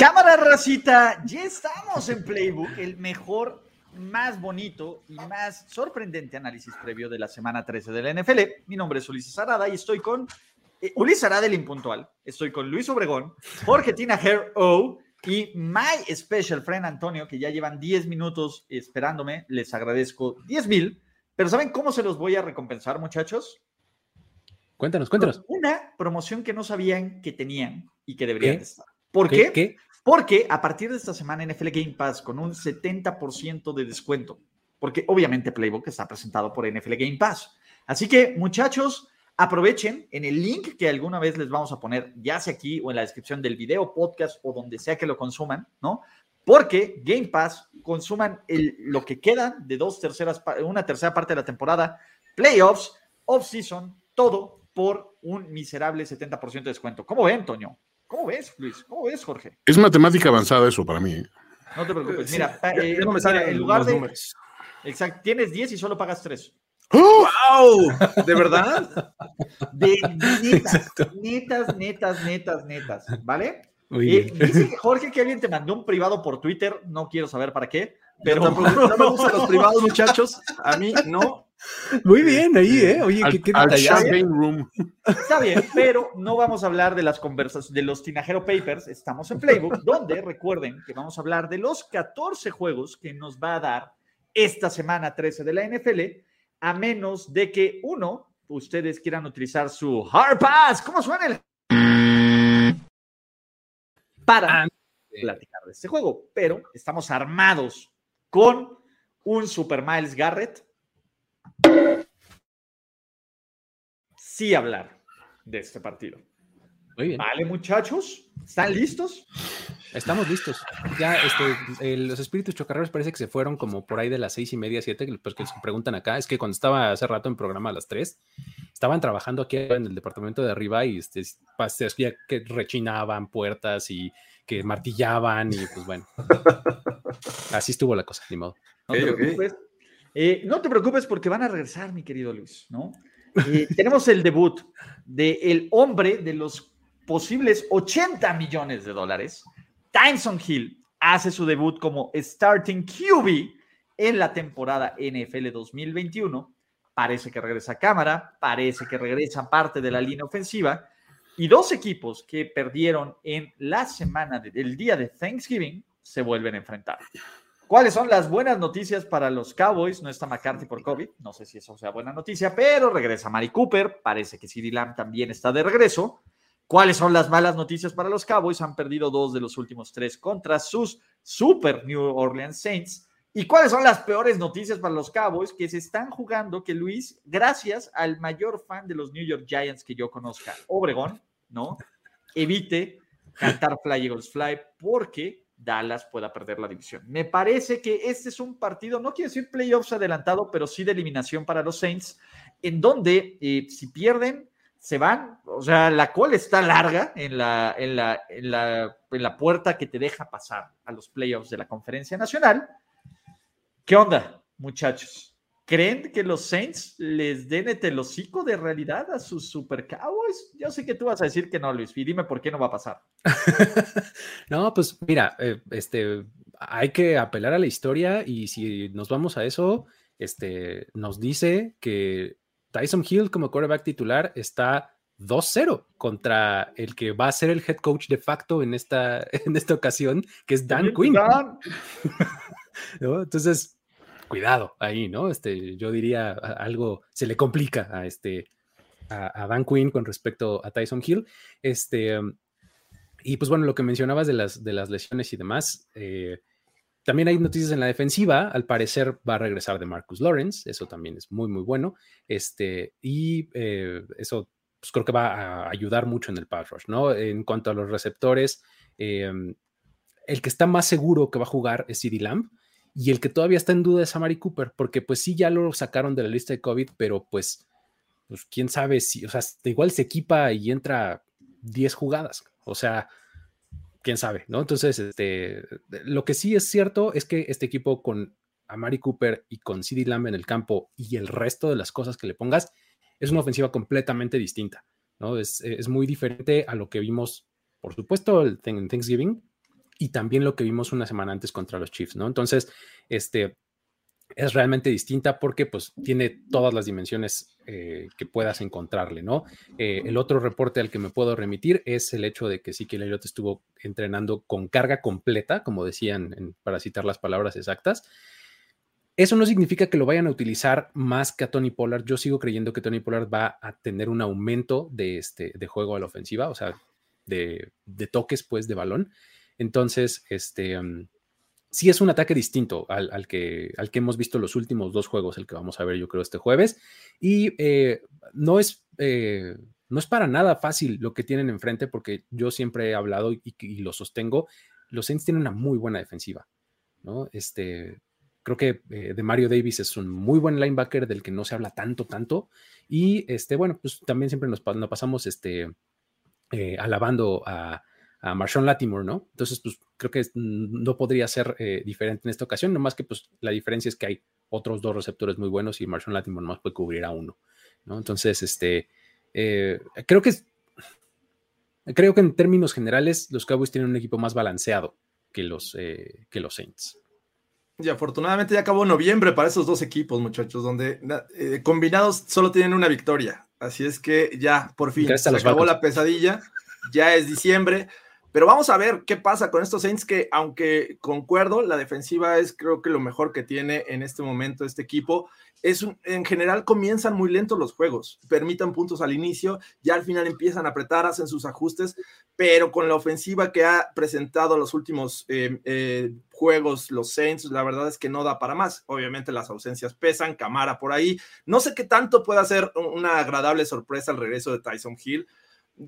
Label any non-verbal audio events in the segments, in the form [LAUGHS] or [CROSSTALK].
Cámara racita, ya estamos en Playbook, el mejor, más bonito y más sorprendente análisis previo de la semana 13 de la NFL. Mi nombre es Ulises Arada y estoy con eh, Ulises Arada, el impuntual. Estoy con Luis Obregón, Jorge Tinajero O y my special friend Antonio, que ya llevan 10 minutos esperándome. Les agradezco 10 mil. Pero ¿saben cómo se los voy a recompensar, muchachos? Cuéntanos, cuéntanos. Una promoción que no sabían que tenían y que deberían ¿Qué? estar. ¿Por ¿Qué? qué? Porque a partir de esta semana NFL Game Pass con un 70% de descuento, porque obviamente Playbook está presentado por NFL Game Pass. Así que muchachos, aprovechen en el link que alguna vez les vamos a poner, ya sea aquí o en la descripción del video, podcast o donde sea que lo consuman, ¿no? Porque Game Pass consuman el, lo que queda de dos terceras, una tercera parte de la temporada, playoffs, off-season, todo por un miserable 70% de descuento. ¿Cómo ven, Toño? ¿Cómo ves, Luis? ¿Cómo ves, Jorge? Es matemática avanzada eso para mí. ¿eh? No te preocupes. Mira, eh, no me salen en lugar los de. números. Exacto, tienes 10 y solo pagas 3. ¡Oh! ¡Wow! ¿De verdad? De netas, netas, netas, netas, netas, ¿vale? Eh, dice Jorge que alguien te mandó un privado por Twitter, no quiero saber para qué, Pero pero tampoco no me gustan los privados, muchachos. A mí no. Muy bien, ahí, ¿eh? Oye, Al, qué, qué al room. está bien, pero no vamos a hablar de las conversas de los Tinajero Papers, estamos en Playbook, donde recuerden que vamos a hablar de los 14 juegos que nos va a dar esta semana 13 de la NFL, a menos de que uno, ustedes quieran utilizar su Hard Pass, ¿cómo suena el? Para Ah, platicar de este juego, pero estamos armados con un Super Miles Garrett. Sí hablar de este partido. Muy bien. Vale, muchachos, ¿están listos? Estamos listos. Ya, este, eh, los espíritus chocarreros parece que se fueron como por ahí de las seis y media, siete, que, pues, que se preguntan acá. Es que cuando estaba hace rato en programa a las tres, estaban trabajando aquí en el departamento de arriba y este, hacía que rechinaban puertas y que martillaban y pues bueno. [LAUGHS] Así estuvo la cosa, ni modo. No te Ok, ok. Eh, no te preocupes porque van a regresar, mi querido Luis, ¿no? Eh, [LAUGHS] tenemos el debut de el hombre de los posibles 80 millones de dólares. Tyson Hill hace su debut como starting QB en la temporada NFL 2021. Parece que regresa a cámara, parece que regresa parte de la línea ofensiva. Y dos equipos que perdieron en la semana del día de Thanksgiving se vuelven a enfrentar. ¿Cuáles son las buenas noticias para los Cowboys? No está McCarthy por COVID, no sé si eso sea buena noticia, pero regresa Mari Cooper, parece que CeeDee Lamb también está de regreso. ¿Cuáles son las malas noticias para los Cowboys? Han perdido dos de los últimos tres contra sus Super New Orleans Saints. ¿Y cuáles son las peores noticias para los Cowboys? Que se están jugando, que Luis, gracias al mayor fan de los New York Giants que yo conozca, Obregón, ¿no? Evite cantar Fly Eagles Fly porque Dallas pueda perder la división. Me parece que este es un partido, no quiero decir playoffs adelantado, pero sí de eliminación para los Saints, en donde eh, si pierden, se van. O sea, la cola está larga en la, en, la, en, la, en la puerta que te deja pasar a los playoffs de la Conferencia Nacional. ¿Qué onda, muchachos? ¿Creen que los Saints les den el hocico de realidad a sus Super Cowboys? Yo sé que tú vas a decir que no, Luis, y dime por qué no va a pasar. [LAUGHS] no, pues mira, eh, este, hay que apelar a la historia y si nos vamos a eso, este, nos dice que Tyson Hill como quarterback titular está 2-0 contra el que va a ser el head coach de facto en esta, [LAUGHS] en esta ocasión, que es Dan Quinn. [LAUGHS] Entonces, cuidado ahí, ¿no? Este, yo diría algo se le complica a este a, Dan Quinn con respecto a Tyson Hill. Este, y pues bueno, lo que mencionabas de las, de las lesiones y demás, eh, también hay noticias en la defensiva. Al parecer va a regresar de Marcus Lawrence. Eso también es muy, muy bueno. Este, y eh, eso pues, creo que va a ayudar mucho en el pass rush, ¿no? En cuanto a los receptores, em, el que está más seguro que va a jugar es CD Lamb. Y el que todavía está en duda es Amari Cooper, porque pues sí, ya lo sacaron de la lista de COVID, pero pues, pues quién sabe si, o sea, igual se equipa y entra 10 jugadas. O sea, quién sabe, ¿no? Entonces, este, lo que sí es cierto es que este equipo con Amari Cooper y con CD Lamb en el campo y el resto de las cosas que le pongas, es una ofensiva completamente distinta, ¿no? Es, muy diferente a lo que vimos, por supuesto, en Thanksgiving y también lo que vimos una semana antes contra los Chiefs, ¿no? Entonces, este, es realmente distinta porque pues tiene todas las dimensiones eh, que puedas encontrarle, ¿no? Eh, el otro reporte al que me puedo remitir es el hecho de que sí que Elliott estuvo entrenando con carga completa, como decían para citar las palabras exactas. Eso no significa que lo vayan a utilizar más que a Tony Pollard. Yo sigo creyendo que Tony Pollard va a tener un aumento de, este, de juego a la ofensiva, o sea, de, de toques pues de balón. Entonces, este... Mm, sí es un ataque distinto al, que, al que hemos visto los últimos dos juegos, el que vamos a ver yo creo este jueves. Y eh, no, es, eh, no es para nada fácil lo que tienen enfrente, porque yo siempre he hablado y, lo sostengo, los Saints tienen una muy buena defensiva. ¿no? Este, creo que eh, de Mario Davis es un muy buen linebacker del que no se habla tanto, tanto. Y este, bueno, pues también siempre nos, nos pasamos este, alabando a, a Marshawn Latimore, ¿no? Entonces, pues creo que no podría ser eh, diferente en esta ocasión, nomás que pues la diferencia es que hay otros dos receptores muy buenos y Marshawn Latimore nomás puede cubrir a uno, ¿no? Entonces, este, eh, creo que creo que en términos generales los Cowboys tienen un equipo más balanceado que los, eh, que los Saints. Y afortunadamente ya acabó noviembre para esos dos equipos, muchachos, donde combinados solo tienen una victoria. Así es que ya, por fin, se acabó la pesadilla. Ya es diciembre. Pero vamos a ver qué pasa con estos Saints que, aunque concuerdo, la defensiva es creo que lo mejor que tiene en este momento este equipo. Es en general comienzan muy lentos los juegos, permitan puntos al inicio, ya al final empiezan a apretar, hacen sus ajustes, pero con la ofensiva que ha presentado los últimos eh, eh, juegos los Saints, la verdad es que no da para más. Obviamente las ausencias pesan, Camara por ahí. No sé qué tanto puede hacer una agradable sorpresa al regreso de Tyson Hill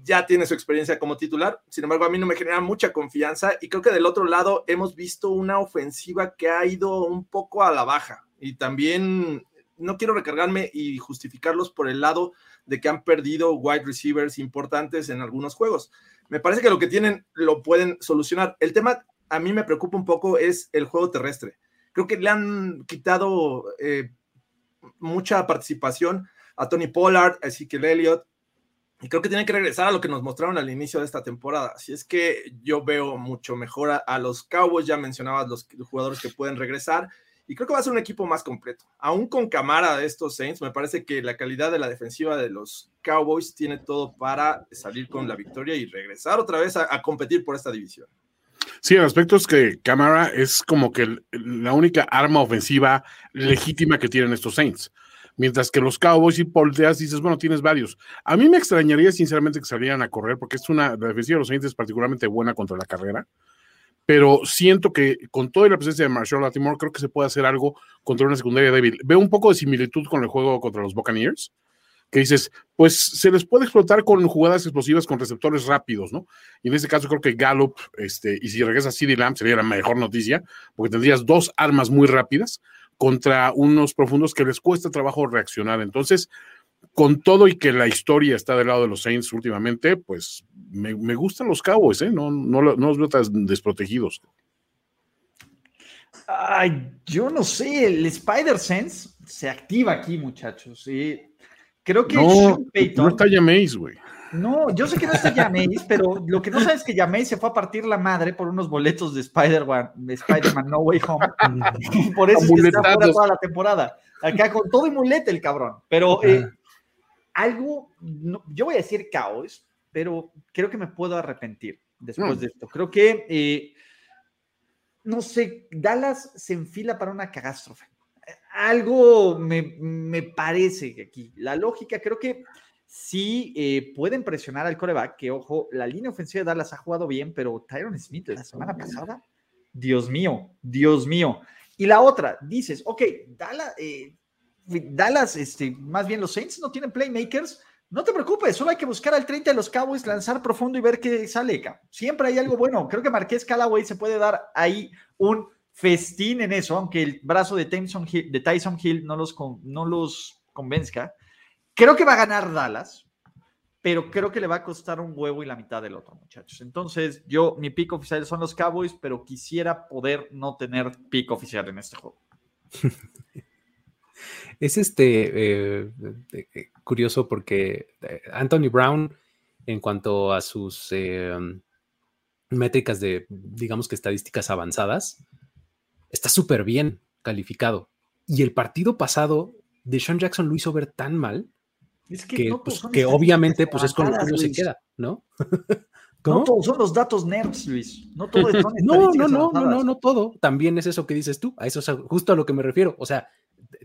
ya tiene su experiencia como titular, sin embargo a mí no me genera mucha confianza y creo que del otro lado hemos visto una ofensiva que ha ido un poco a la baja y también no quiero recargarme y justificarlos por el lado de que han perdido wide receivers importantes en algunos juegos. Me parece que lo que tienen lo pueden solucionar. El tema a mí me preocupa un poco es el juego terrestre. Creo que le han quitado eh, mucha participación a Tony Pollard, a Ezekiel Elliott, y creo que tiene que regresar a lo que nos mostraron al inicio de esta temporada. Así es que yo veo mucho mejor a, los Cowboys, ya mencionabas los, jugadores que pueden regresar, y creo que va a ser un equipo más completo. Aún con cámara de estos Saints, me parece que la calidad de la defensiva de los Cowboys tiene todo para salir con la victoria y regresar otra vez a, competir por esta división. Sí, el aspecto es que cámara es como que la única arma ofensiva legítima que tienen estos Saints mientras que los Cowboys y polteas dices, bueno, tienes varios. A mí me extrañaría sinceramente que salieran a correr, porque es una, la defensiva de los Saints particularmente buena contra la carrera, pero siento que con toda la presencia de Marshall Latimore, creo que se puede hacer algo contra una secundaria débil. Veo un poco de similitud con el juego contra los Buccaneers, que dices, pues se les puede explotar con jugadas explosivas con receptores rápidos, ¿no? Y en este caso creo que Gallup, este, y si regresa CD Lamb sería la mejor noticia, porque tendrías dos armas muy rápidas contra unos profundos que les cuesta trabajo reaccionar. Entonces, con todo y que la historia está del lado de los Saints últimamente, pues me, gustan los Cowboys, ¿eh? no, no, no los veo tan desprotegidos. Ay, yo no sé, el Spider Sense se activa aquí, muchachos. ¿sí? Creo que no, no está güey. No, yo sé que no está Jameis, [LAUGHS] pero lo que no sabes es que Jameis se fue a partir la madre por unos boletos de Spider-Man, Spider No Way Home. [LAUGHS] por eso es que está fuera toda la temporada. Acá con todo y mulete el cabrón. Pero eh, algo, yo voy a decir caos, pero creo que me puedo arrepentir después mm. de esto. Creo que, eh, no sé, Dallas se enfila para una catástrofe. Algo me, parece que aquí, la lógica, creo que sí eh, pueden presionar al coreback, que ojo, la línea ofensiva de Dallas ha jugado bien, pero Tyron Smith la semana pasada, Dios mío, Dios mío. Y la otra, dices, ok, Dallas, eh, Dallas, este, más bien los Saints no tienen playmakers, no te preocupes, solo hay que buscar al 30 de los Cowboys, lanzar profundo y ver qué sale. Siempre hay algo bueno. Creo que Marqués Callaway se puede dar ahí un festín en eso, aunque el brazo de Tyson Hill, de Tyson Hill no, los, no los convenzca. Creo que va a ganar Dallas, pero creo que le va a costar un huevo y la mitad del otro, muchachos. Entonces, yo, mi pick oficial son los Cowboys, pero quisiera poder no tener pick oficial en este juego. [LAUGHS] Es este eh, eh, curioso porque eh, Anthony Brown, en cuanto a sus métricas de, digamos que estadísticas avanzadas, está súper bien calificado. Y el partido pasado, de Sean Jackson lo hizo ver tan mal que, pues, obviamente pues es con lo que uno se queda, ¿no? No todos son los datos nerds, Luis. No todo es [LAUGHS] no, no, no, no, no, no todo. También es eso que dices tú. A eso es justo a lo que me refiero. O sea,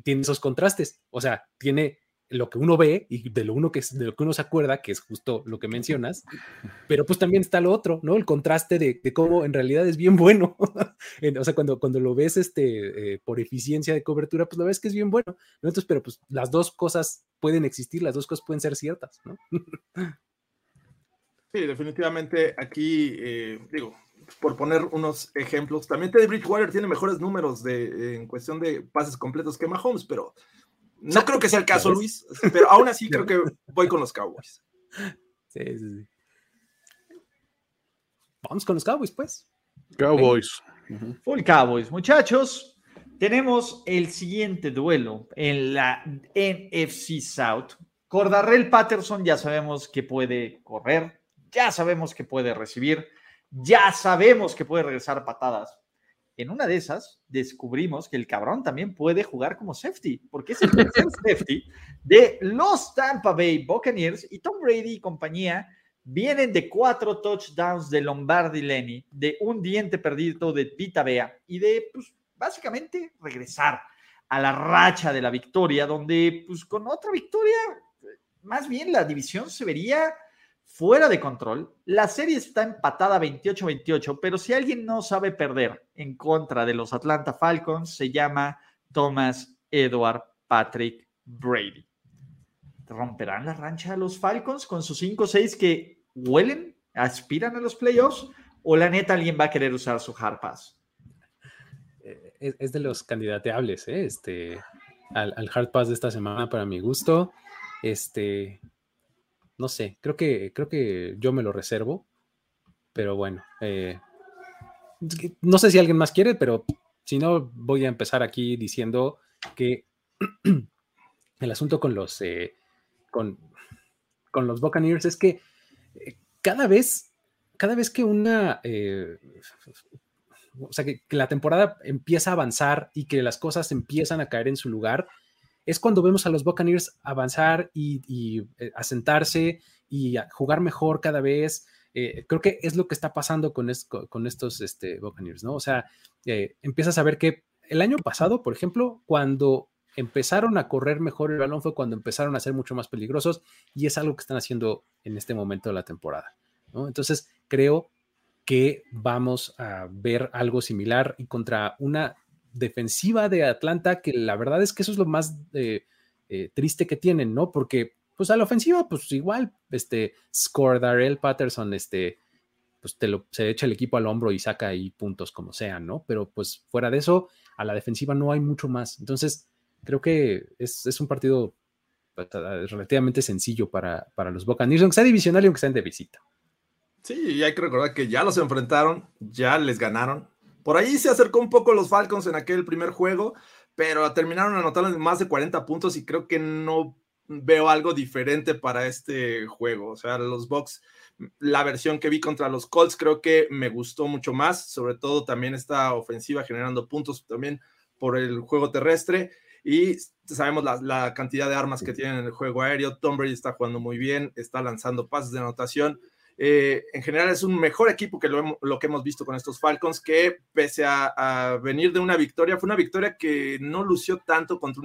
tiene esos contrastes. O sea, tiene lo que uno ve y de lo, uno que, de lo que uno se acuerda, que es justo lo que mencionas, pero pues también está lo otro, ¿no? El contraste de, cómo en realidad es bien bueno. [LAUGHS] o sea, cuando, cuando lo ves este, eh, por eficiencia de cobertura, pues lo ves que es bien bueno. ¿no? Entonces, pero pues las dos cosas pueden existir, las dos cosas pueden ser ciertas, ¿no? [LAUGHS] sí, definitivamente aquí, eh, digo, por poner unos ejemplos, también Teddy Bridgewater tiene mejores números de, en cuestión de pases completos que Mahomes, pero no creo que sea el [LAUGHS] caso, Luis, pero aún así [LAUGHS] creo que voy con los Cowboys. Sí, sí, sí. Vamos con los Cowboys, pues. Cowboys. Full Cowboys. Muchachos, tenemos el siguiente duelo en la NFC South. Cordarrell Patterson ya sabemos que puede correr, ya sabemos que puede recibir ya sabemos que puede regresar patadas. En una de esas descubrimos que el cabrón también puede jugar como safety, porque es el tercer [LAUGHS] safety de los Tampa Bay Buccaneers y Tom Brady y compañía vienen de cuatro touchdowns de Lombardi Lenny, de un diente perdido de Pita Bea y de, pues, básicamente regresar a la racha de la victoria, donde, pues, con otra victoria, más bien la división se vería fuera de control. La serie está empatada 28-28, pero si alguien no sabe perder en contra de los Atlanta Falcons, se llama Thomas Edward Patrick Brady. ¿Romperán la rancha de los Falcons con sus 5-6 que huelen, aspiran a los playoffs? ¿O la neta alguien va a querer usar su hard pass? Eh, es, de los candidateables, ¿eh? este, al, al hard pass de esta semana para mi gusto. Este, no sé, creo que, creo que yo me lo reservo, pero bueno, eh, no sé si alguien más quiere, pero si no, voy a empezar aquí diciendo que [CLEARS THROAT] el asunto con los, eh, con, con, los Buccaneers es que eh, cada vez, cada vez que una, o sea, que, la temporada empieza a avanzar y que las cosas empiezan a caer en su lugar, es cuando vemos a los Buccaneers avanzar y, eh, asentarse y jugar mejor cada vez. Eh, creo que es lo que está pasando con, estos este, Buccaneers, ¿no? O sea, eh, empiezas a ver que el año pasado, por ejemplo, cuando empezaron a correr mejor el balón fue cuando empezaron a ser mucho más peligrosos y es algo que están haciendo en este momento de la temporada, ¿no? Entonces, creo que vamos a ver algo similar y contra una defensiva de Atlanta, que la verdad es que eso es lo más eh, eh, triste que tienen, ¿no? Porque, pues a la ofensiva, pues igual, este, Score Darrell Patterson, este, pues te lo, se echa el equipo al hombro y saca ahí puntos como sean, ¿no? Pero pues fuera de eso, a la defensiva no hay mucho más. Entonces, creo que es, un partido pues, relativamente sencillo para, para los Buccaneers, aunque sea divisional y aunque sean de visita. Sí, y hay que recordar que ya los enfrentaron, ya les ganaron, por ahí se acercó un poco los Falcons en aquel primer juego, pero terminaron anotando más de 40 puntos y creo que no veo algo diferente para este juego. O sea, los Bucks, la versión que vi contra los Colts creo que me gustó mucho más, sobre todo también esta ofensiva generando puntos también por el juego terrestre. y sabemos la, cantidad de armas que tienen en el juego aéreo. Tom Brady está jugando muy bien, está lanzando pases de anotación. Eh, en general es un mejor equipo que lo, que hemos visto con estos Falcons, que pese a, venir de una victoria, fue una victoria que no lució tanto contra,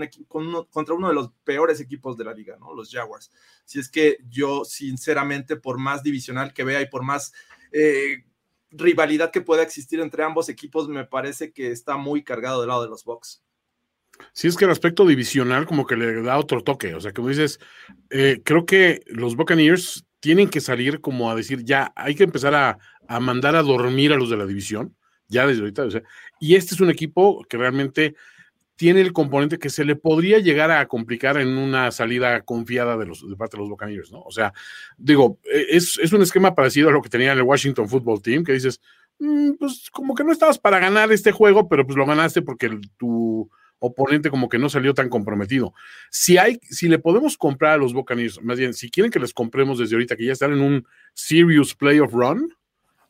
uno de los peores equipos de la liga, ¿no? los Jaguars. Si es que yo, sinceramente, por más divisional que vea y por más eh, rivalidad que pueda existir entre ambos equipos, me parece que está muy cargado del lado de los Bucks. Sí, es que el aspecto divisional como que le da otro toque. O sea, como dices, eh, creo que los Buccaneers tienen que salir como a decir, ya, hay que empezar a, mandar a dormir a los de la división, ya desde ahorita. O sea, y este es un equipo que realmente tiene el componente que se le podría llegar a complicar en una salida confiada de, los, de parte de los Buccaneers, ¿no? O sea, digo, e, es, es un esquema parecido a lo que tenía el Washington Football Team, que dices, mm, pues como que no estabas para ganar este juego, pero pues lo ganaste porque tu oponente como que no salió tan comprometido. Si hay, si le podemos comprar a los Buccaneers, más bien, si quieren que les compremos desde ahorita, que ya están en un serious playoff run,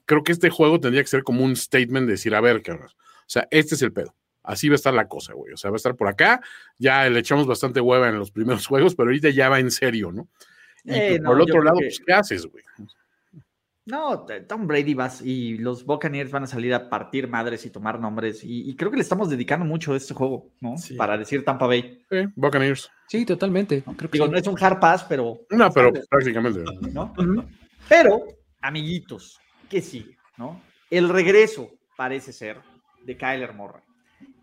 creo que este juego tendría que ser como un statement de decir, a ver, o sea, este es el pedo. Así va a estar la cosa, güey. O sea, va a estar por acá. Ya le echamos bastante hueva en los primeros [LAUGHS] juegos, pero ahorita ya va en serio, ¿no? Y eh, por el otro lado, pues, ¿qué haces, güey? No, Tom Brady va y los Buccaneers van a salir a partir madres y tomar nombres. Y, creo que le estamos dedicando mucho a este juego, ¿no? Para decir Tampa Bay. Sí, Buccaneers. Sí, totalmente. Digo, no es un hard pass, pero. No, pero prácticamente. ¿no? Pero, amiguitos, ¿qué sigue? ¿no? El regreso, parece ser, de Kyler Murray.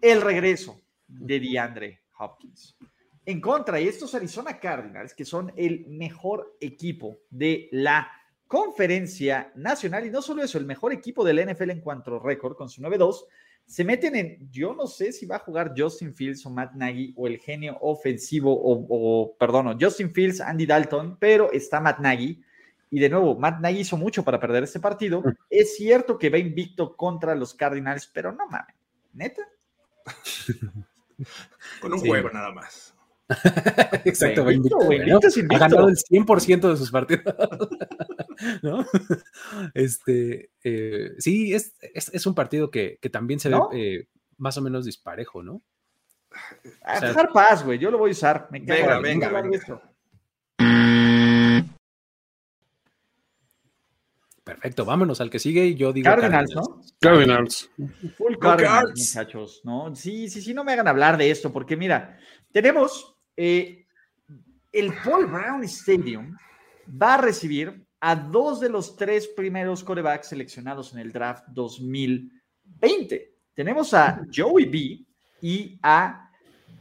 El regreso de DeAndre Hopkins. En contra, y estos Arizona Cardinals, que son el mejor equipo de la conferencia nacional, y no solo eso, el mejor equipo del NFL en cuanto a récord, con su 9-2, se meten en, yo no sé si va a jugar Justin Fields o Matt Nagy o el genio ofensivo, o, o perdón, Justin Fields, Andy Dalton, pero está Matt Nagy. Y de nuevo, Matt Nagy hizo mucho para perder este partido. Mm. Es cierto que va invicto contra los Cardinals, pero no mames, neta. [LAUGHS] Con un juego nada más. [LAUGHS] Exacto, Ha ganado el 100% de sus partidos. [LAUGHS] [LAUGHS] ¿No? Este, eh, sí, es, es, un partido que, que también se ve eh, más o menos disparejo, ¿no? A dejar paz, güey. Yo lo voy a usar. Me venga, venga, venga. Perfecto, vámonos al que sigue y yo digo. Cardinals, ¿no? Cardinals. Full Cardinals, muchachos, ¿no? Sí, sí, sí, no me hagan hablar de esto, porque mira, tenemos eh, el Paul Brown Stadium va a recibir a dos de los tres primeros corebacks seleccionados en el draft 2020. Tenemos a Joey B y a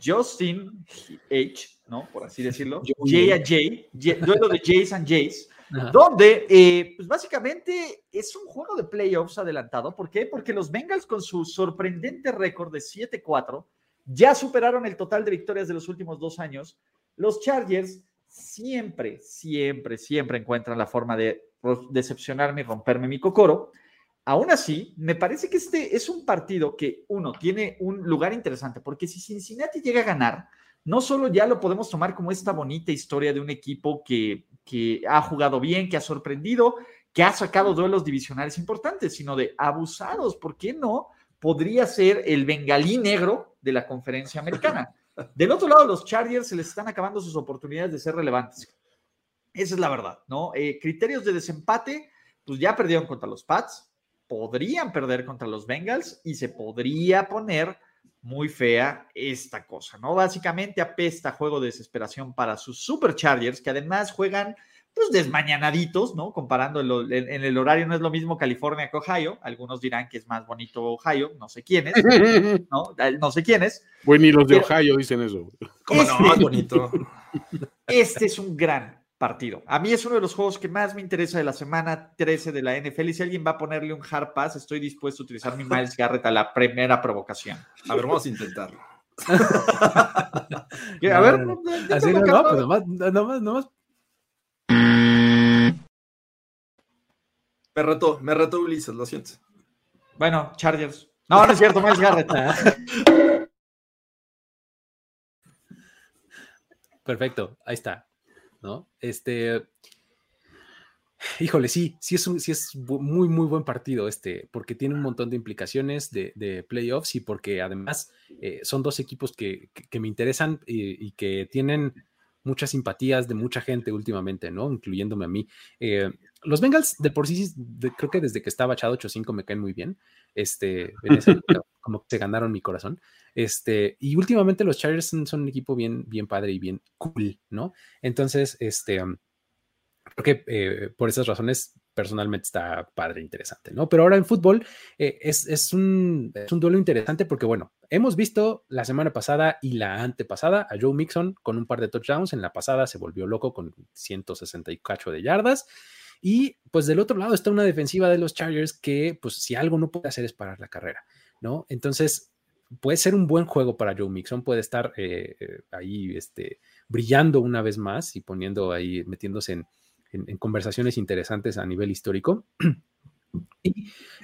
Justin H, ¿no? Por así decirlo. [LAUGHS] J a J, duelo de Jays and Jays, donde, eh, pues básicamente es un juego de playoffs adelantado. ¿Por qué? Porque los Bengals con su sorprendente récord de 7-4 ya superaron el total de victorias de los últimos dos años. Los Chargers siempre, siempre, siempre encuentran la forma de decepcionarme y romperme mi cocoro. Aún así, me parece que este es un partido que, uno, tiene un lugar interesante, porque si Cincinnati llega a ganar, no solo ya lo podemos tomar como esta bonita historia de un equipo que, que ha jugado bien, que ha sorprendido, que ha sacado duelos divisionales importantes, sino de abusados, ¿por qué no? podría ser el bengalí negro de la conferencia americana. Del otro lado, los Chargers se les están acabando sus oportunidades de ser relevantes. Esa es la verdad, ¿no? Eh, criterios de desempate, pues ya perdieron contra los Pats, podrían perder contra los Bengals y se podría poner muy fea esta cosa, ¿no? Básicamente apesta juego de desesperación para sus Superchargers, que además juegan pues desmañanaditos, ¿no? Comparando en, el horario no es lo mismo California que Ohio. Algunos dirán que es más bonito Ohio, no sé quiénes, [LAUGHS] ¿no? No sé quiénes. Bueno, y los de Ohio dicen eso. ¿Cómo no? Este bonito. [LAUGHS] Este es un gran partido. A mí es uno de los juegos que más me interesa de la semana 13 de la NFL. Y si alguien va a ponerle un hard pass, estoy dispuesto a utilizar mi Miles Garrett a la primera provocación. A ver, vamos a intentarlo. [LAUGHS] a ver, no, así no, no, pues nomás, nomás, nomás Me retó, me retó Ulises, lo siento. Bueno, Chargers. No, no es cierto, Miles Garrett. Perfecto, ahí está. ¿No? Este. Híjole, sí, sí es, un, sí es muy, muy buen partido este, porque tiene un montón de implicaciones de, playoffs y porque además eh, son dos equipos que, me interesan y, que tienen muchas simpatías de mucha gente últimamente, ¿no? Incluyéndome a mí. Eh, los Bengals, de por sí, creo que desde que estaba echado 8-5 me caen muy bien. Este, [LAUGHS] como que se ganaron mi corazón. Este, y últimamente los Chargers son, un equipo bien, bien padre y bien cool, ¿no? Entonces, este creo que eh, por esas razones personalmente está padre, interesante, ¿no? Pero ahora en fútbol eh, es, un, es, un, duelo interesante porque, bueno, hemos visto la semana pasada y la antepasada a Joe Mixon con un par de touchdowns. En la pasada se volvió loco con 168 de yardas. Y pues del otro lado está una defensiva de los Chargers que, pues si algo no puede hacer es parar la carrera, ¿no? Entonces, puede ser un buen juego para Joe Mixon, puede estar eh, ahí este, brillando una vez más y poniendo ahí, metiéndose en, conversaciones interesantes a nivel histórico.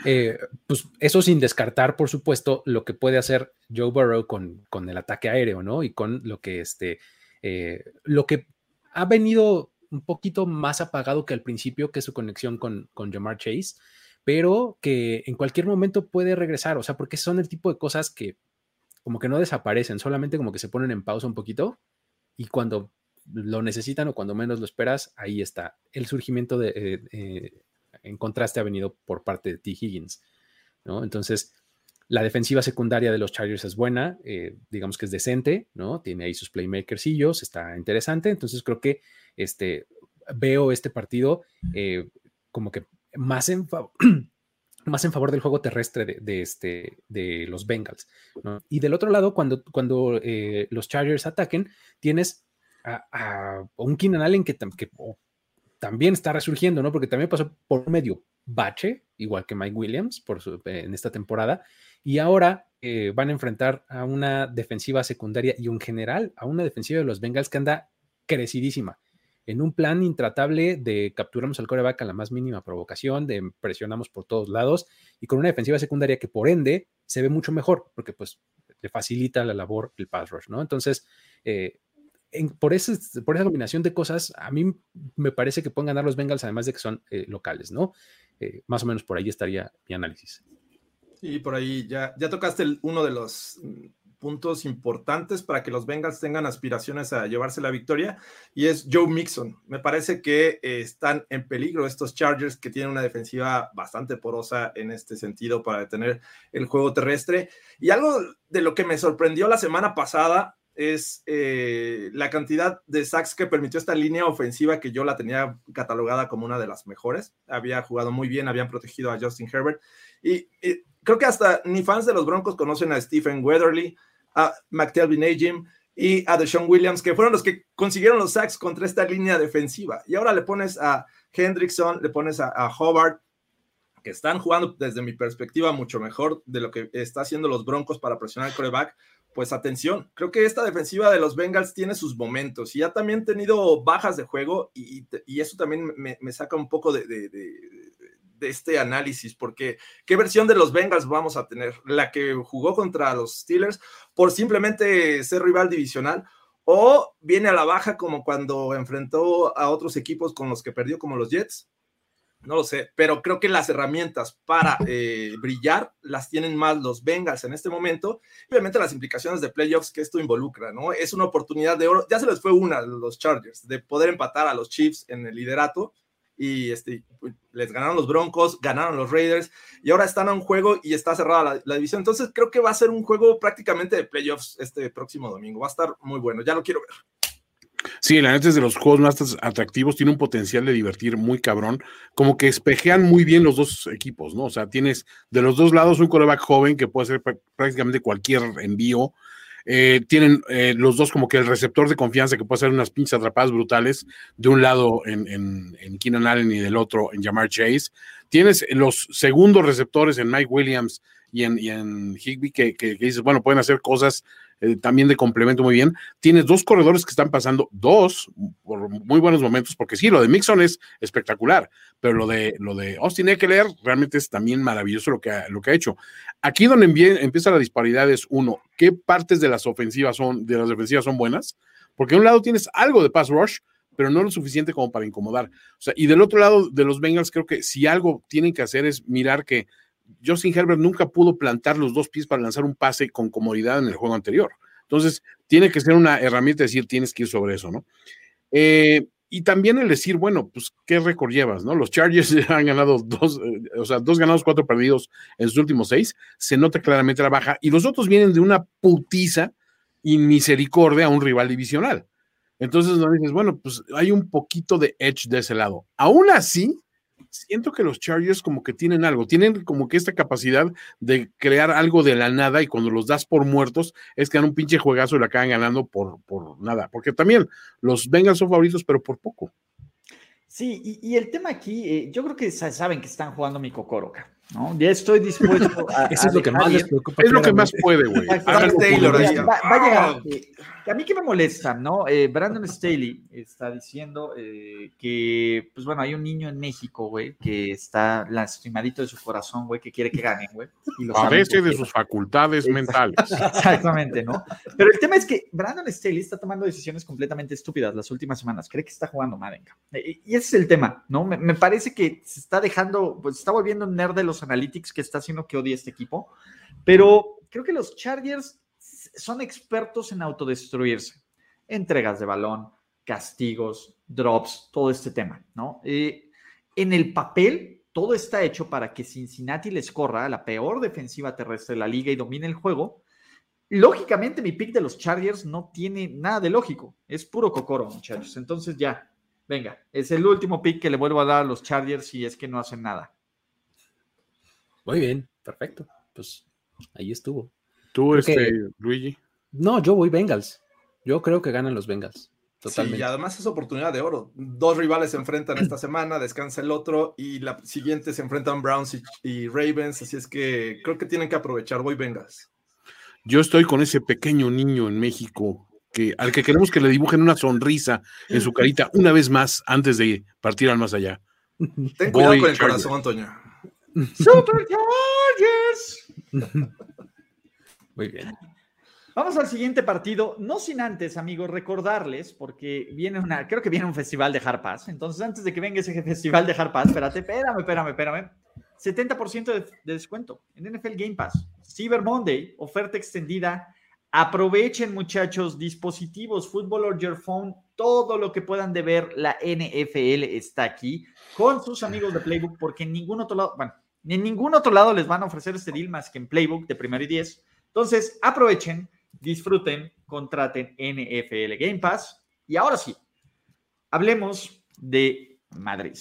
Eh, pues eso sin descartar, por supuesto, lo que puede hacer Joe Burrow con, con el ataque aéreo, ¿no? Y con lo que este, eh, lo que ha venido un poquito más apagado que al principio, que es su conexión con, con Jamar Chase, pero que en cualquier momento puede regresar, o sea, porque son el tipo de cosas que como que no desaparecen, solamente como que se ponen en pausa un poquito y cuando lo necesitan o cuando menos lo esperas, ahí está. El surgimiento de, eh, en contraste ha venido por parte de T. Higgins, ¿no? Entonces, la defensiva secundaria de los Chargers es buena, eh, digamos que es decente, ¿no? Tiene ahí sus playmakersillos, está interesante. Entonces, creo que este, veo este partido como que más en, [CLEARS THROAT] más en favor del juego terrestre de, este, de los Bengals. Y del otro lado, cuando, cuando los Chargers ataquen, tienes a, un Keenan Allen que, también está resurgiendo, ¿no? Porque también pasó por medio bache, igual que Mike Williams por en esta temporada, y ahora eh, van a enfrentar a una defensiva secundaria y en general a una defensiva de los Bengals que anda crecidísima, en un plan intratable de capturamos al coreback a la más mínima provocación, de presionamos por todos lados, y con una defensiva secundaria que por ende se ve mucho mejor, porque pues le facilita la labor el pass rush, ¿no? Entonces, eh, por, ese, por esa combinación de cosas, a mí me parece que pueden ganar los Bengals, además de que son eh, locales, ¿no? Eh, más o menos por ahí estaría mi análisis. Y por ahí ya, ya tocaste uno de los mm, puntos importantes para que los Bengals tengan aspiraciones a llevarse la victoria y es Joe Mixon. Me parece que eh, están en peligro estos Chargers que tienen una defensiva bastante porosa en este sentido para detener el juego terrestre. Y algo de lo que me sorprendió la semana pasada es eh, la cantidad de sacks que permitió esta línea ofensiva que yo la tenía catalogada como una de las mejores. Había jugado muy bien, habían protegido a Justin Herbert. Y, creo que hasta ni fans de los Broncos conocen a Stephen Weatherly, a McTelvin Ajim y a Deshaun Williams, que fueron los que consiguieron los sacks contra esta línea defensiva. Y ahora le pones a Hendrickson, le pones a, a Hobart, que están jugando desde mi perspectiva mucho mejor de lo que está haciendo los Broncos para presionar el coreback pues atención, creo que esta defensiva de los Bengals tiene sus momentos y ha también tenido bajas de juego y, eso también me, saca un poco de, este análisis, porque ¿qué versión de los Bengals vamos a tener? ¿La que jugó contra los Steelers por simplemente ser rival divisional? ¿O viene a la baja como cuando enfrentó a otros equipos con los que perdió, como los Jets? No lo sé, pero creo que las herramientas para eh, brillar las tienen más los Bengals en este momento. Obviamente las implicaciones de playoffs que esto involucra, ¿no? Es una oportunidad de oro, ya se les fue una a los Chargers, de poder empatar a los Chiefs en el liderato y este, les ganaron los Broncos, ganaron los Raiders y ahora están a un juego y está cerrada la, división. Entonces creo que va a ser un juego prácticamente de playoffs este próximo domingo. Va a estar muy bueno, ya lo quiero ver. Sí, la neta de los juegos más atractivos, tiene un potencial de divertir muy cabrón, como que espejean muy bien los dos equipos, ¿no? O sea, tienes de los dos lados un coreback joven que puede hacer prácticamente cualquier envío. Eh, tienen eh, los dos como que el receptor de confianza que puede hacer unas pinches atrapadas brutales, de un lado en, en, Keenan Allen y del otro en Jamar Chase. Tienes los segundos receptores en Mike Williams y en, y en Higby que, que, dices, bueno, pueden hacer cosas eh, también de complemento muy bien. Tienes dos corredores que están pasando, dos por muy buenos momentos, porque sí, lo de Mixon es espectacular, pero lo de, lo de Austin Eckler realmente es también maravilloso lo que ha, lo que ha hecho. Aquí donde empieza la disparidad es, uno, ¿qué partes de las ofensivas son, de las defensivas son buenas? Porque de un lado tienes algo de pass rush, pero no lo suficiente como para incomodar. O sea, y del otro lado de los Bengals, creo que si algo tienen que hacer es mirar que Justin Herbert nunca pudo plantar los dos pies para lanzar un pase con comodidad en el juego anterior. Entonces, tiene que ser una herramienta decir, tienes que ir sobre eso, ¿no? Eh, y también el decir, bueno, pues, ¿qué récord llevas, no? Los Chargers [LAUGHS] han ganado dos, eh, o sea, dos ganados, cuatro perdidos en sus últimos seis. Se nota claramente la baja. Y los otros vienen de una putiza y misericordia a un rival divisional. Entonces, no dices, bueno, pues hay un poquito de edge de ese lado. Aún así, siento que los Chargers como que tienen algo, tienen como que esta capacidad de crear algo de la nada y cuando los das por muertos es que dan un pinche juegazo y la acaban ganando por, por nada, porque también los Bengals son favoritos, pero por poco. Sí, y, el tema aquí, eh, yo creo que saben que están jugando mi cocoroca. ¿No? Ya estoy dispuesto a. [LAUGHS] Eso es lo que más les preocupa. Es lo que más puede, güey. Taylor va, va, a llegar. a mí que me molesta, ¿no? Eh, Brandon Staley está diciendo eh, que, pues bueno, hay un niño en México, güey, que está lastimadito de su corazón, güey, que quiere que ganen, güey. A veces de sus facultades mentales. [LAUGHS] Exactamente, ¿no? Pero el tema es que Brandon Staley está tomando decisiones completamente estúpidas las últimas semanas. Cree que está jugando Madden. Y ese es el tema, ¿no? Me, me parece que se está dejando, pues se está volviendo un nerd de los analytics que está haciendo que odie este equipo, pero creo que los Chargers son expertos en autodestruirse. Entregas de balón, castigos, drops, todo este tema, ¿no? Eh, en el papel, todo está hecho para que Cincinnati les corra la peor defensiva terrestre de la liga y domine el juego. Lógicamente, mi pick de los Chargers no tiene nada de lógico. Es puro cocoro, muchachos. Entonces, ya, venga, es el último pick que le vuelvo a dar a los Chargers si es que no hacen nada. Muy bien, perfecto. Pues ahí estuvo. ¿Tú, este, Luigi? No, yo voy Bengals. Yo creo que ganan los Bengals. Totalmente. Sí, y además es oportunidad de oro. Dos rivales se enfrentan esta semana, descansa el otro y la siguiente se enfrentan Browns y, Ravens, así es que creo que tienen que aprovechar. Voy Bengals. Yo estoy con ese pequeño niño en México que, al que queremos que le dibujen una sonrisa en su carita una vez más antes de partir al más allá. Ten cuidado con el corazón, Antonio. Super Chargers. Muy bien. Vamos al siguiente partido, no sin antes, amigos, recordarles, porque viene una, creo que viene un festival de Harpas. Entonces, antes de que venga ese festival de Harpas, espérate, espérame, espérame, espérame. 70% de, de, descuento en NFL Game Pass. Cyber Monday, oferta extendida. Aprovechen, muchachos, dispositivos, Football or Your Phone, todo lo que puedan de ver, la NFL está aquí con sus amigos de Playbook, porque en ningún otro lado, bueno, ni en ningún otro lado les van a ofrecer este deal más que en Playbook de primero y diez. Entonces, aprovechen, disfruten, contraten NFL Game Pass. Y ahora sí, hablemos de Madrid.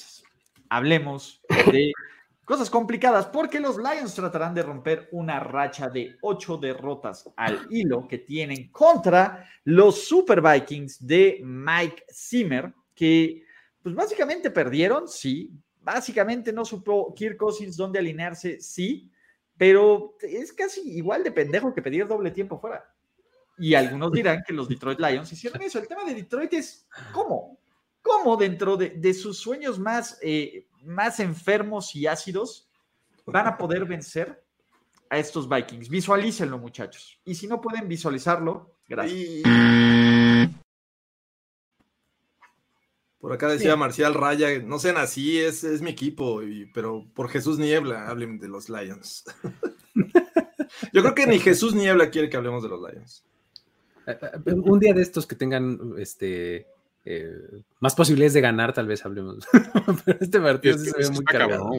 Hablemos de [LAUGHS] cosas complicadas porque los Lions tratarán de romper una racha de ocho derrotas al hilo que tienen contra los Super Vikings de Mike Zimmer, que pues básicamente perdieron, sí, Básicamente no supo Kirk Cousins dónde alinearse, sí, pero es casi igual de pendejo que pedir doble tiempo fuera. Y algunos dirán que los Detroit Lions hicieron eso. El tema de Detroit es cómo, cómo dentro de, sus sueños más, eh, más enfermos y ácidos van a poder vencer a estos Vikings. Visualícenlo, muchachos. Y si no pueden visualizarlo, gracias. Por acá decía Marcial Raya, no sean así, es, es mi equipo, pero por Jesús Niebla, hablen de los Lions. [LAUGHS] Yo creo que ni Jesús Niebla quiere que hablemos de los Lions. Eh, eh, un día de estos que tengan este eh, más posibilidades de ganar, tal vez hablemos. [LAUGHS] pero este partido [LAUGHS] se ve muy cargado.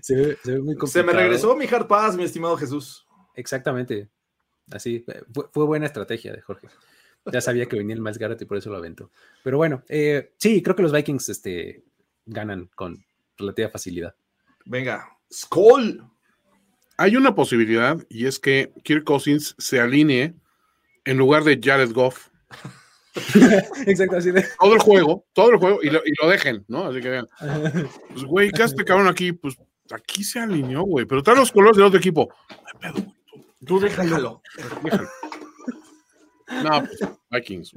se, ve, muy complicado. Se me regresó mi hard pass, mi estimado Jesús. Exactamente. Así, fue buena estrategia de Jorge. Ya sabía que venía el más Garrett y por eso lo aventó. Pero bueno, eh, sí, creo que los Vikings este, ganan con relativa facilidad. Venga, Skull. Hay una posibilidad y es que Kirk Cousins se alinee en lugar de Jared Goff. [LAUGHS] Exacto, así de. Todo el juego, todo el juego y lo, y lo dejen, ¿no? Así que vean. Pues, güey, ¿qué hace cabrón aquí? Pues aquí se alineó, güey, pero trae los colores del otro equipo. Tú déjalo. déjalo. No, pues, Vikings.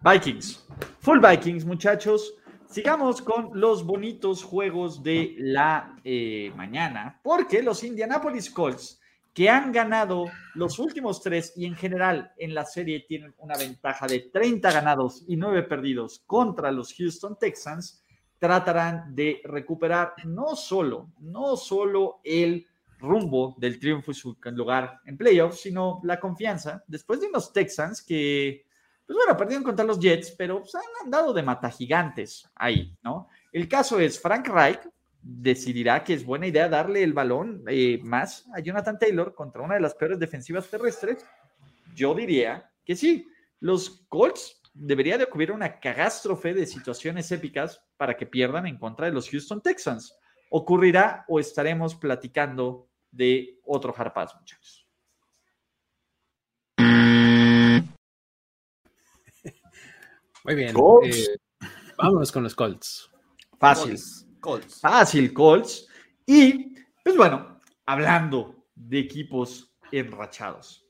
Vikings. Full Vikings, muchachos. Sigamos con los bonitos juegos de la eh, mañana, porque los Indianapolis Colts que han ganado los últimos tres y en general en la serie tienen una ventaja de 30 ganados y 9 perdidos contra los Houston Texans, tratarán de recuperar no solo, no solo el rumbo del triunfo y su lugar en playoffs, sino la confianza después de unos Texans que, pues bueno, perdieron contra los Jets, pero pues, han andado de mata gigantes ahí, ¿no? El caso es Frank Reich decidirá que es buena idea darle el balón eh, más a Jonathan Taylor contra una de las peores defensivas terrestres. Yo diría que sí. Los Colts debería de ocurrir una catástrofe de situaciones épicas para que pierdan en contra de los Houston Texans. ¿Ocurrirá o estaremos platicando de otro jarpaz, muchachos? [LAUGHS] Muy bien. Eh, vámonos con los Colts. Fácil. Colts. Fácil, Colts. Y, pues bueno, hablando de equipos enrachados,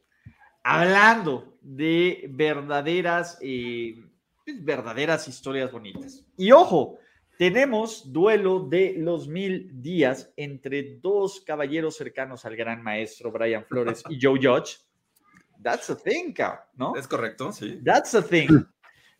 hablando de verdaderas, eh, pues, verdaderas historias bonitas. Y ojo, tenemos duelo de los mil días entre dos caballeros cercanos al gran maestro Brian Flores y [LAUGHS] Joe Judge. That's a thing, ¿no? Es correcto, sí. That's a thing.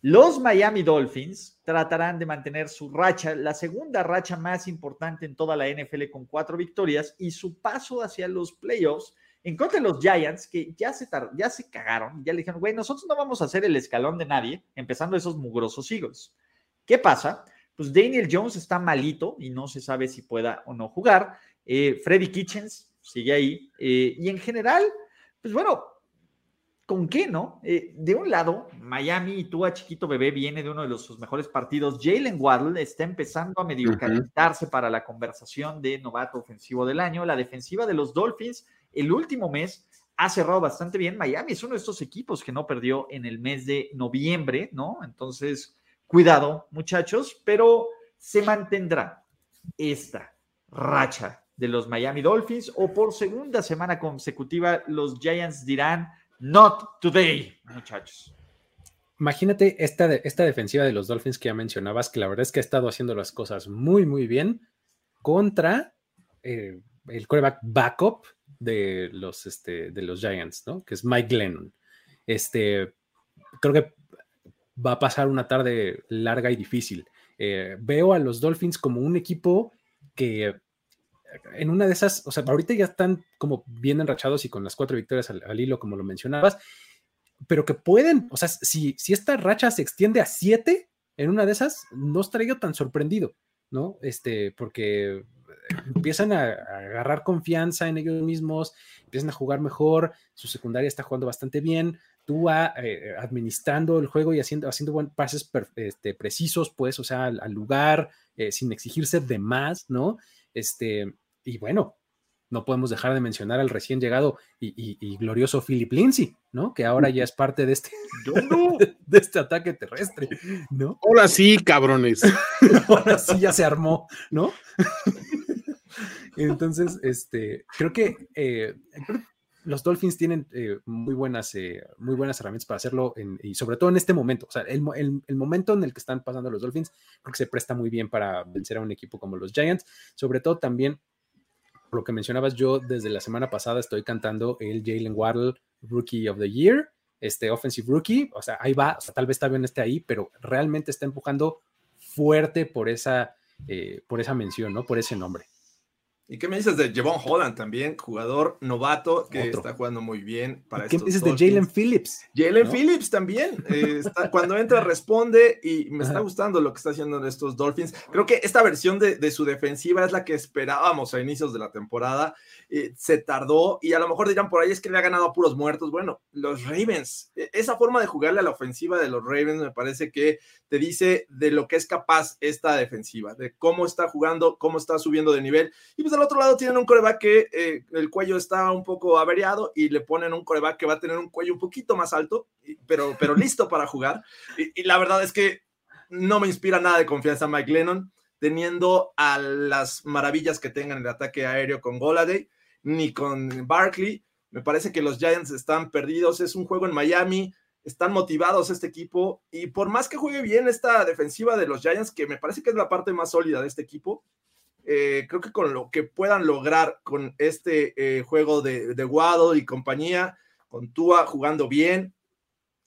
Los Miami Dolphins tratarán de mantener su racha, la segunda racha más importante en toda la NFL con cuatro victorias y su paso hacia los playoffs en contra de los Giants que ya se, ya se cagaron, ya le dijeron, güey, nosotros no vamos a hacer el escalón de nadie, empezando esos mugrosos Eagles. ¿Qué pasa? Pues Daniel Jones está malito y no se sabe si pueda o no jugar. Eh, Freddy Kitchens sigue ahí. Eh, y en general, pues bueno, ¿Con qué, no? Eh, de un lado, Miami y tú a chiquito bebé viene de uno de los, sus mejores partidos. Jalen Waddle está empezando a medio calentarse para la conversación de novato ofensivo del año. La defensiva de los Dolphins el último mes ha cerrado bastante bien. Miami es uno de estos equipos que no perdió en el mes de noviembre, ¿no? Entonces, cuidado, muchachos, pero se mantendrá esta racha de los Miami Dolphins o por segunda semana consecutiva los Giants dirán Not today, muchachos. Imagínate esta, esta defensiva de los Dolphins que ya mencionabas, que la verdad es que ha estado haciendo las cosas muy, muy bien contra eh, el quarterback backup de los, este, de los Giants, ¿no? Que es Mike Lennon. Este, creo que va a pasar una tarde larga y difícil. Eh, veo a los Dolphins como un equipo que en una de esas, o sea, ahorita ya están como bien enrachados y con las cuatro victorias al, hilo, como lo mencionabas, pero que pueden, o sea, si, si esta racha se extiende a siete en una de esas, no estaría yo tan sorprendido, ¿no? Este, porque empiezan a, agarrar confianza en ellos mismos, empiezan a jugar mejor, su secundaria está jugando bastante bien, tú eh, administrando el juego y haciendo, haciendo buen pases este, precisos, pues, o sea, al, lugar, eh, sin exigirse de más, ¿no? Este, y bueno, no podemos dejar de mencionar al recién llegado y, glorioso Philip Lindsay, ¿no? Que ahora ya es parte de este, [LAUGHS] de, este ataque terrestre, ¿no? Ahora sí, cabrones. [LAUGHS] ahora sí ya se armó, ¿no? [LAUGHS] Entonces, este, creo que eh, los Dolphins tienen eh, muy, buenas, eh, muy buenas herramientas para hacerlo y sobre todo en este momento. O sea, el, momento en el que están pasando los Dolphins creo que se presta muy bien para vencer a un equipo como los Giants. Sobre todo también, por lo que mencionabas, yo desde la semana pasada estoy cantando el Jalen Waddle Rookie of the Year, este Offensive Rookie. O sea, ahí va, o sea, tal vez está bien esté ahí, pero realmente está empujando fuerte por esa, eh, por esa mención, ¿no? Por ese nombre. ¿Y qué me dices de Javon Holland también, jugador novato que está jugando muy bien para ¿Qué me dices de Jalen Phillips? Jalen Phillips también, eh, cuando entra [LAUGHS] responde y me está gustando lo que está haciendo en estos Dolphins. Creo que esta versión de, su defensiva es la que esperábamos a inicios de la temporada. Eh, se tardó y a lo mejor dirán por ahí es que le ha ganado a puros muertos. Bueno, los Ravens, e, esa forma de jugarle a la ofensiva de los Ravens me parece que te dice de lo que es capaz esta defensiva, de cómo está jugando, cómo está subiendo de nivel. Y pues al otro lado tienen un coreback que eh, el cuello está un poco averiado y le ponen un coreback que va a tener un cuello un poquito más alto, pero, pero listo para jugar. Y, la verdad es que no me inspira nada de confianza Mike Lennon, teniendo a las maravillas que tengan el ataque aéreo con Goladay, ni con Barkley. Me parece que los Giants están perdidos. Es un juego en Miami están motivados este equipo y por más que juegue bien esta defensiva de los Giants, que me parece que es la parte más sólida de este equipo, eh, creo que con lo que puedan lograr con este eh, juego de, de Waddle y compañía, con Tua jugando bien,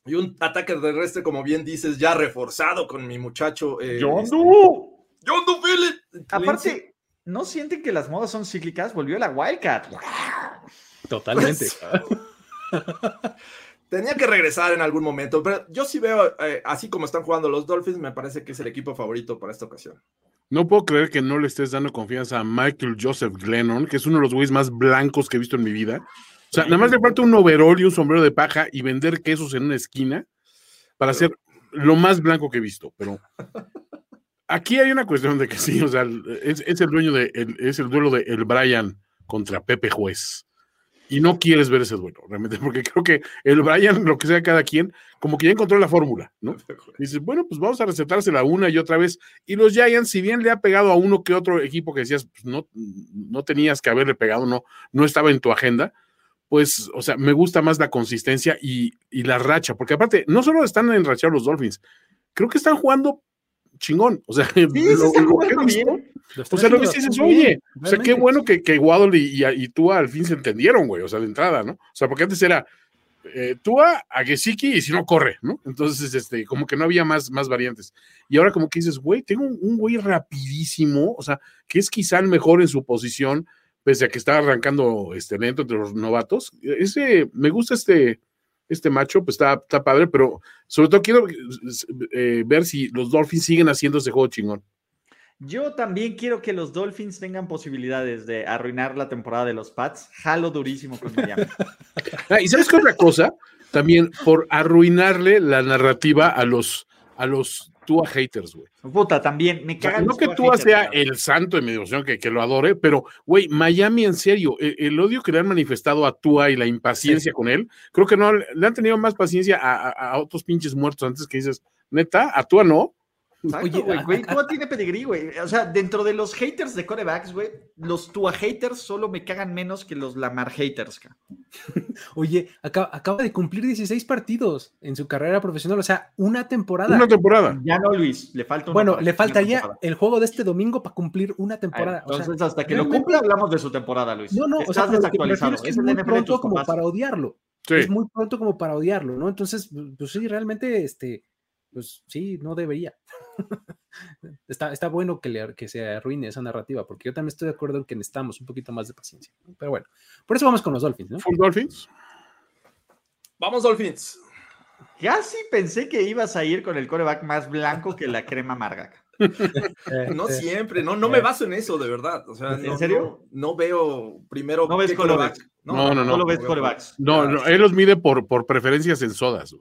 y un ataque terrestre, como bien dices, ya reforzado con mi muchacho. Eh, John este, John Phillips. Aparte, ¿no sienten que las modas son cíclicas? Volvió la Wildcat. Totalmente. Pues, [LAUGHS] tenía que regresar en algún momento, pero yo sí veo, eh, así como están jugando los Dolphins, me parece que es el equipo favorito para esta ocasión. No puedo creer que no le estés dando confianza a Michael Joseph Glennon, que es uno de los güeyes más blancos que he visto en mi vida. O sea, nada más le falta un overall y un sombrero de paja y vender quesos en una esquina para ser lo más blanco que he visto. Pero aquí hay una cuestión de que sí, o sea, es, el dueño de, es el duelo de el Brian contra Pepe Juez. Y no quieres ver ese duelo, realmente, porque creo que el Brian, lo que sea cada quien, como que ya encontró la fórmula, ¿no? [LAUGHS] dices, bueno, pues vamos a recetársela una y otra vez. Y los Giants, si bien le ha pegado a uno que otro equipo que decías, pues no, no tenías que haberle pegado, no, no estaba en tu agenda, pues, o sea, me gusta más la consistencia y, la racha, porque aparte, no solo están enrachados los Dolphins, creo que están jugando chingón. O sea, lo, que bien. o sea, lo que dices, oye, o sea, qué bueno que, que Waddle y, y, tú al fin se entendieron, güey, o sea, de entrada, ¿no? O sea, porque antes era eh, Tua a Gesicki y si no corre, ¿no? Entonces, este, como que no había más, más variantes. Y ahora como que dices, güey, tengo un, un güey rapidísimo, o sea, que es quizá el mejor en su posición, pese a que está arrancando este lento entre los novatos. Ese, me gusta este, este macho, pues está, está padre, pero sobre todo quiero eh, ver si los Dolphins siguen haciendo ese juego chingón. Yo también quiero que los Dolphins tengan posibilidades de arruinar la temporada de los Pats. Jalo durísimo con Miami. [LAUGHS] Ah, y sabes qué otra cosa, también por arruinarle la narrativa a los, a los Tua haters, güey. Puta, también me cagan. no que Tua sea el santo de mi devoción, que, que lo adore, pero, güey, Miami, en serio, e, el, odio que le han manifestado a Tua y la impaciencia con él, creo que no, le han tenido más paciencia a, a, otros pinches muertos antes que dices, neta, a Tua no. Oye, güey, Tua tiene pedigrí, güey. O sea, dentro de los haters de corebacks, güey, los Tua haters solo me cagan menos que los Lamar haters. [LAUGHS] Oye, acaba, de cumplir 16 partidos en su carrera profesional, o sea, una temporada. Una temporada. Ya no, Luis, le falta Bueno, le faltaría el juego de este domingo para cumplir una temporada. entonces, hasta que lo cumpla, hablamos de su temporada, Luis. No, no, o sea, desactualizado. Es, muy pronto como para odiarlo. Es muy pronto como para odiarlo, ¿no? Entonces, pues sí, realmente, este, pues sí, no debería. [LAUGHS] [LAUGHS] está, está bueno que, le, que se arruine esa narrativa, porque yo también estoy de acuerdo en que necesitamos un poquito más de paciencia. Pero bueno, por eso vamos con los Dolphins, ¿no? ¿Full Dolphins? Vamos, Dolphins. Casi pensé que ibas a ir con el coreback más blanco que la crema amarga. No siempre, no, no me baso en eso, de verdad. O sea, ¿En serio? No, veo primero. No ves coreback. No, no, no. No, ves corebacks. No, no, él los mide por, por preferencias en sodas.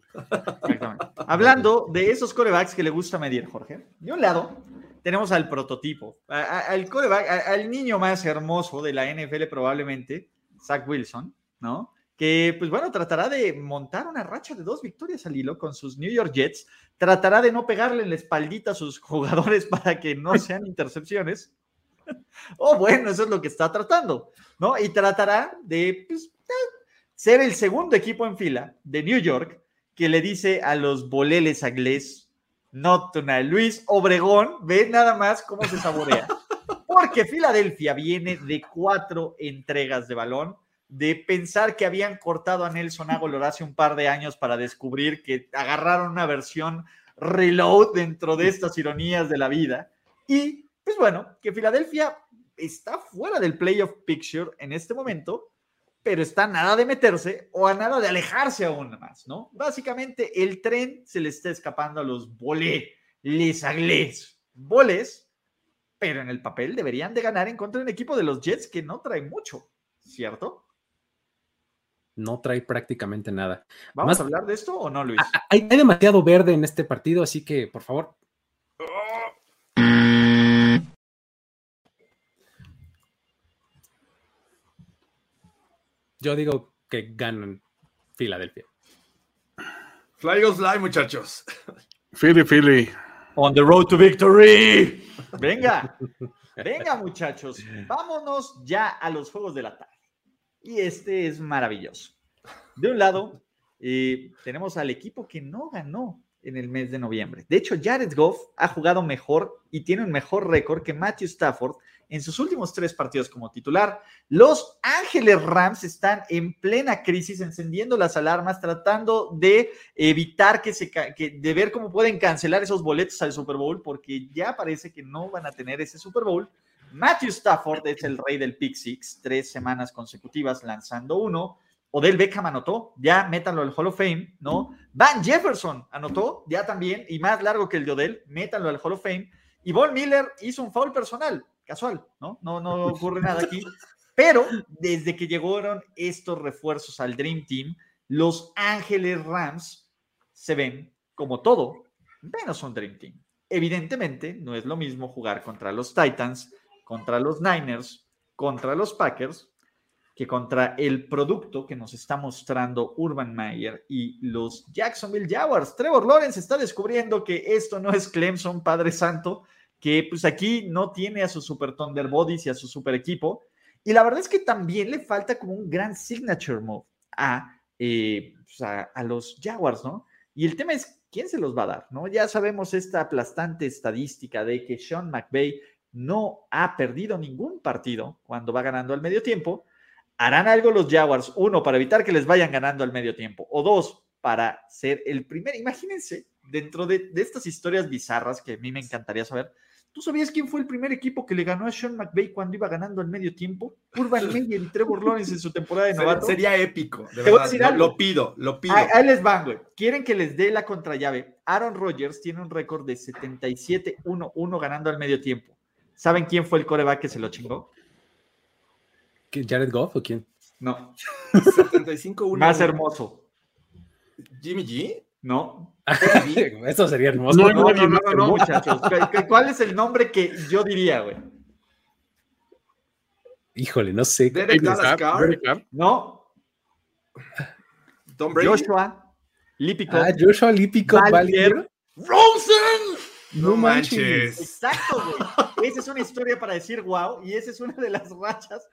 Hablando de esos corebacks que le gusta medir, Jorge. De un lado, tenemos al prototipo, al coreback, al niño más hermoso de la NFL probablemente, Zach Wilson, ¿no? Que pues bueno, tratará de montar una racha de dos victorias al hilo con sus New York Jets, tratará de no pegarle en la espaldita a sus [LAUGHS] jugadores para que no sean intercepciones. oh, bueno, eso es lo que está tratando, ¿no? Y tratará de pues, ser el segundo equipo en fila de New York que le dice a los boleles inglés, no. Luis Obregón, ve nada más cómo se saborea. [LAUGHS] Porque Filadelfia viene de cuatro entregas de balón de pensar que habían cortado a Nelson Aguilar hace un par de años para descubrir que agarraron una versión reload dentro de estas ironías de la vida. Y pues bueno, que Filadelfia está fuera del playoff picture en este momento, pero está nada de meterse o a nada de alejarse aún más, ¿no? Básicamente el tren se le está escapando a los bolé, les aglés, boles, pero en el papel deberían de ganar en contra de un equipo de los Jets que no trae mucho, ¿cierto? No trae prácticamente nada. ¿Vamos a hablar de esto o no, Luis? Hay, demasiado verde en este partido, así que, por favor. Yo digo que ganan Filadelfia. Fly goes fly, muchachos. Philly, Philly. On the road to victory. Venga, [LAUGHS] venga, muchachos. Vámonos ya a los juegos de la tarde. Y este es maravilloso. De un lado, eh, tenemos al equipo que no ganó en el mes de noviembre. De hecho, Jared Goff ha jugado mejor y tiene un mejor récord que Matthew Stafford en sus últimos tres partidos como titular. Los Ángeles Rams están en plena crisis, encendiendo las alarmas, tratando de evitar que se, que, de ver cómo pueden cancelar esos boletos al Super Bowl, porque ya parece que no van a tener ese Super Bowl. Matthew Stafford es el rey del Pick Six, tres semanas consecutivas lanzando uno. Odell Beckham anotó, ya métanlo al Hall of Fame, ¿no? Van Jefferson anotó, ya también, y más largo que el de Odell, métanlo al Hall of Fame. Y Von Miller hizo un foul personal, casual, ¿no? No, no ocurre nada aquí. Pero desde que llegaron estos refuerzos al Dream Team, los Ángeles Rams se ven como todo, menos un Dream Team. Evidentemente, no es lo mismo jugar contra los Titans, contra los Niners, contra los Packers, que contra el producto que nos está mostrando Urban Meyer y los Jacksonville Jaguars. Trevor Lawrence está descubriendo que esto no es Clemson, Padre Santo, que pues aquí no tiene a su Super Thunder Bodies y a su super equipo. Y la verdad es que también le falta como un gran signature move a, eh, pues, a, a los Jaguars, ¿no? Y el tema es, ¿quién se los va a dar? ¿no? Ya sabemos esta aplastante estadística de que Sean McVay no ha perdido ningún partido cuando va ganando al medio tiempo ¿Harán algo los Jaguars? Uno, para evitar que les vayan ganando al medio tiempo. O dos, para ser el primer. Imagínense, dentro de, estas historias bizarras que a mí me encantaría saber, ¿tú sabías quién fue el primer equipo que le ganó a Sean McVay cuando iba ganando al medio tiempo? Urban [LAUGHS] Meyer y Trevor Lawrence en su temporada de novato. Sería épico, de verdad. Lo, pido, lo pido. Ahí, les van, güey. Quieren que les dé la contrallave. Aaron Rodgers tiene un récord de 77-1-1 ganando al medio tiempo. ¿Saben quién fue el coreback que se lo chingó? ¿Jared Goff o quién? No. 75 Más hermoso. ¿Jimmy G? No. [LAUGHS] Eso sería hermoso. No, no, no, no, no, muchachos. ¿Cuál es el nombre que yo diría, güey? Híjole, no sé. Derek Dallas Carr. No. Tom Brady. Joshua Lípico. Ah, Joshua Lípico. Rosen. No, manches. Exacto, güey. [LAUGHS] Esa es una historia para decir wow y esa es una de las rachas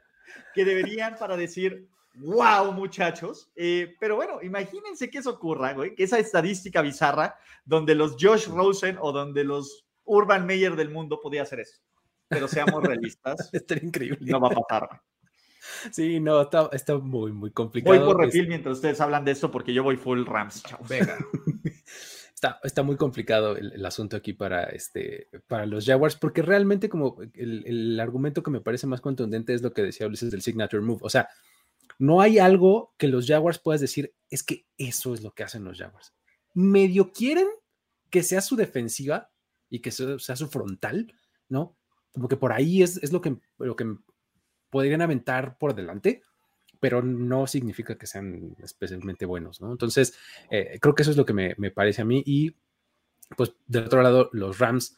que deberían para decir, wow, muchachos. Eh, pero bueno, imagínense que eso ocurra, güey, que esa estadística bizarra donde los Josh Rosen o donde los Urban Meyer del mundo podía hacer eso. Pero seamos realistas. [LAUGHS] Está increíble. No va a pasar. Sí, no, está, está muy, muy complicado. Voy por refil mientras ustedes hablan de esto porque yo voy full Rams, chavos. Venga. [LAUGHS] está, muy complicado el, asunto aquí para, este, para los Jaguars, porque realmente como el, argumento que me parece más contundente es lo que decía Ulises del signature move. O sea, no hay algo que los Jaguars puedas decir, es que eso es lo que hacen los Jaguars. Medio quieren que sea su defensiva y que sea, su frontal, ¿no? Como que por ahí es, es lo, que, lo que podrían aventar por delante, pero no significa que sean especialmente buenos, ¿no? Entonces, eh, creo que eso es lo que me, parece a mí. Y, pues, del otro lado, los Rams,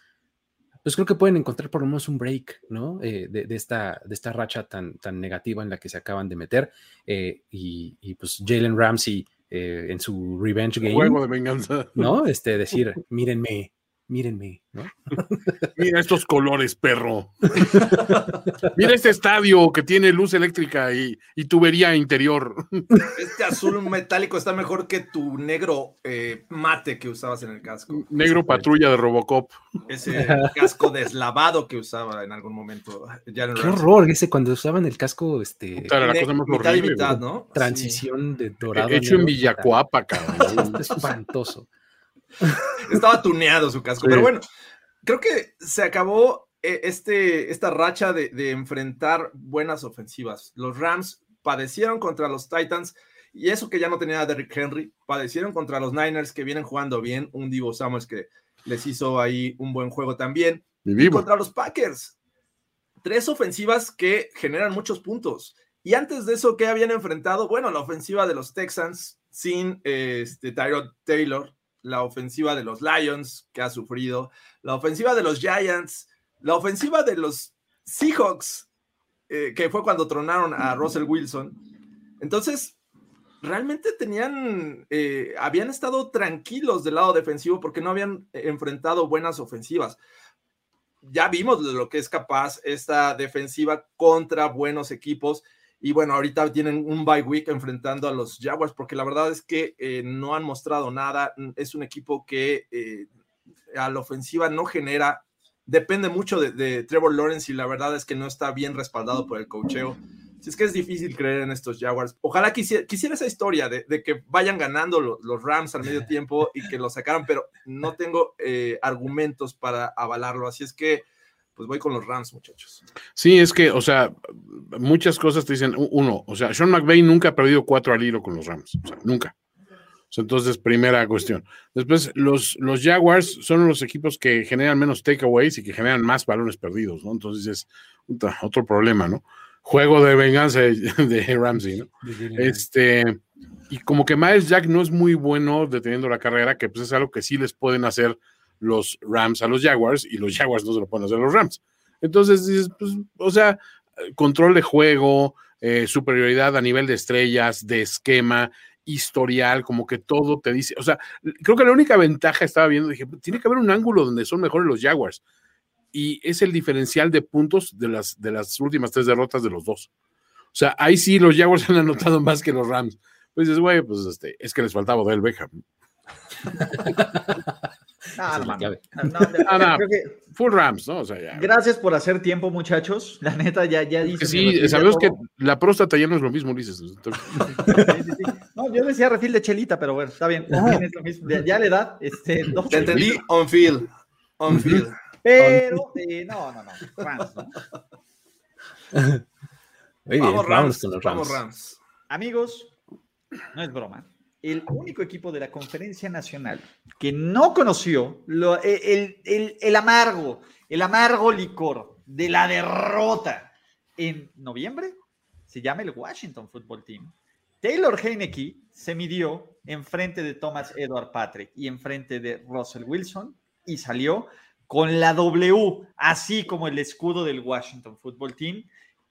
pues creo que pueden encontrar por lo menos un break, ¿no? Eh, de, esta, de esta racha tan, tan negativa en la que se acaban de meter. Eh, y, pues, Jalen Ramsey en su revenge game. Juego de venganza. ¿No? [LAUGHS] Este, decir, mírenme, mírenme, ¿no? [LAUGHS] Mira estos colores, perro. [LAUGHS] Mira este estadio que tiene luz eléctrica y, tubería interior. [LAUGHS] Este azul metálico está mejor que tu negro eh, mate que usabas en el casco. Negro patrulla de Robocop. Ese casco deslavado que usaba en algún momento. Qué horror ese cuando usaban el casco, este. la cosa más horrible, ¿no? Transición de dorado. Hecho en Villacuapa, cabrón. espantoso. [LAUGHS] Estaba tuneado su casco. Pero bueno, creo que se acabó eh, este, esta racha de, enfrentar buenas ofensivas. Los Rams padecieron contra los Titans. Y eso que ya no tenía a Derrick Henry, padecieron contra los Niners que vienen jugando bien, un Divo Samuels que les hizo ahí un buen juego también. Y contra los Packers, tres ofensivas que generan muchos puntos. Y antes de eso, ¿qué habían enfrentado? Bueno, la ofensiva de los Texans sin este, Tyrod Taylor, la ofensiva de los Lions, que ha sufrido, la ofensiva de los Giants, la ofensiva de los Seahawks, eh, que fue cuando tronaron a Russell Wilson. Entonces, realmente tenían, eh, habían estado tranquilos del lado defensivo porque no habían enfrentado buenas ofensivas. Ya vimos de lo que es capaz esta defensiva contra buenos equipos y bueno, ahorita tienen un bye week enfrentando a los Jaguars, porque la verdad es que eh, no han mostrado nada. Es un equipo que eh, a la ofensiva no genera depende mucho de, Trevor Lawrence y la verdad es que no está bien respaldado por el cocheo. Si es que es difícil creer en estos Jaguars. Ojalá quisiera, quisiera esa historia de, que vayan ganando los, Rams al medio [LAUGHS] tiempo y que lo sacaran, pero no tengo eh, argumentos para avalarlo. Así es que, pues voy con los Rams, muchachos. Sí, es que, o sea, muchas cosas te dicen, uno, o sea, Sean McVay nunca ha perdido cuatro al hilo con los Rams, o sea, nunca. Entonces, primera cuestión. Después, los, los Jaguars son los equipos que generan menos takeaways y que generan más balones perdidos, ¿no? Entonces es otro problema, ¿no? Juego de venganza de, Ramsey, ¿no? Este, y como que Miles Jack no es muy bueno deteniendo la carrera, que pues es algo que sí les pueden hacer los Rams a los Jaguars y los [LAUGHS] Jaguars no se lo pueden hacer a los Rams. Entonces dices, pues, o sea, control de juego, eh, superioridad a nivel de estrellas, de esquema, historial, como que todo te dice, o sea, creo que la única ventaja estaba viendo, dije, tiene que haber un ángulo donde son mejores los Jaguars. Y es el diferencial de puntos de las, de las últimas tres derrotas de los dos. O sea, ahí sí los Jaguars [LAUGHS] han anotado más que los Rams. Pues dices, güey, pues este, es que les faltaba Odell Beckham. [LAUGHS] Ah, no, no, full Rams, ¿no? O sea, ya. Gracias por hacer tiempo, muchachos. [LAUGHS] La neta, ya, ya dice. Sí, sabemos que la próstata ya no es lo mismo, dices. [LAUGHS] No, yo decía refil de chelita, pero bueno, está bien. Es lo mismo. Ya, le da. Este, Te entendí on field. On field. Pero, eh, no, no, no. Rams, ¿no? vamos, Rams, vamos, Rams. Amigos, no es broma el único equipo de la conferencia nacional que no conoció e, el, amargo, el amargo licor de la derrota en noviembre se llama el Washington Football Team. Taylor Heineke se midió en frente de Thomas Edward Patrick y en frente de Russell Wilson y salió con la W, así como el escudo del Washington Football Team.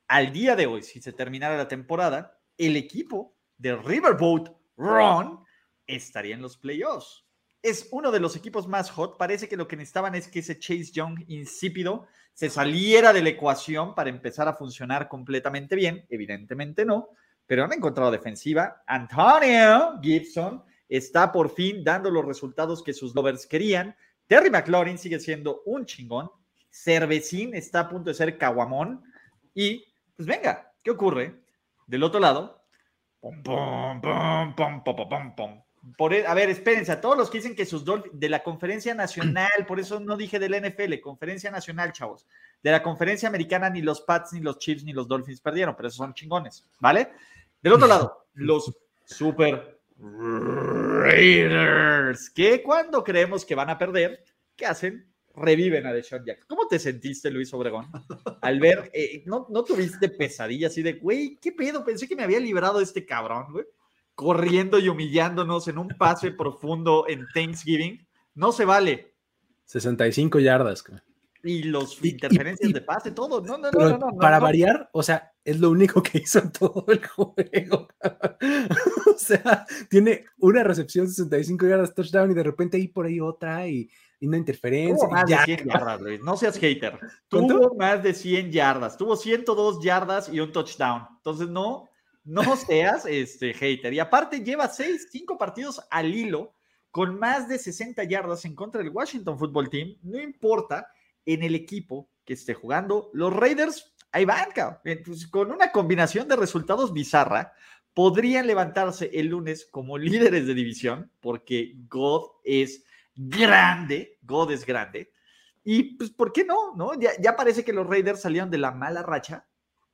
Al día de hoy, si se terminara la temporada, el equipo de Riverboat Ron estaría en los playoffs. Es uno de los equipos más hot. Parece que lo que necesitaban es que ese Chase Young insípido se saliera de la ecuación para empezar a funcionar completamente bien. Evidentemente no, pero han encontrado defensiva. Antonio Gibson está por fin dando los resultados que sus lovers querían. Terry McLaurin sigue siendo un chingón. Cervecín está a punto de ser caguamón. Y pues venga, ¿qué ocurre? Del otro lado, por, e, a ver, espérense, a todos los que dicen que sus de la conferencia nacional, por eso no dije de la NFL, conferencia nacional, chavos. De la conferencia americana ni los Pats, ni los Chiefs, ni los Dolphins perdieron, pero esos son chingones, ¿vale? Del otro lado, los Super Raiders, que cuando creemos que van a perder, ¿qué hacen? Reviven a Deshaun Jackson. ¿Cómo te sentiste, Luis Obregón? Al ver, eh, ¿no, ¿no tuviste pesadilla así de, güey, qué pedo? Pensé que me había librado de este cabrón, güey. Corriendo y humillándonos en un pase profundo en Thanksgiving. No se vale. 65 yardas. Y los interferencias de pase, todo. No, no, no, no, Para variar, o sea, es lo único que [LAUGHS] hizo en todo el juego. [LAUGHS] o sea, tiene una recepción 65 yardas touchdown y de repente ahí por ahí otra y y una interferencia. más de 100 yardas, Luis. No seas hater. Tuvo más de 100 yardas. Tuvo 102 yardas y un touchdown. Entonces, no, no [LAUGHS] seas este hater. Y aparte, lleva 6, 5 partidos al hilo con más de 60 yardas en contra del Washington Football Team. No importa en el equipo que esté jugando. Los Raiders, ahí van, pues, con una combinación de resultados bizarra, podrían levantarse el lunes como líderes de división, porque God es grande, God es grande. Y pues, ¿por qué no? no? Ya, parece que los Raiders salieron de la mala racha,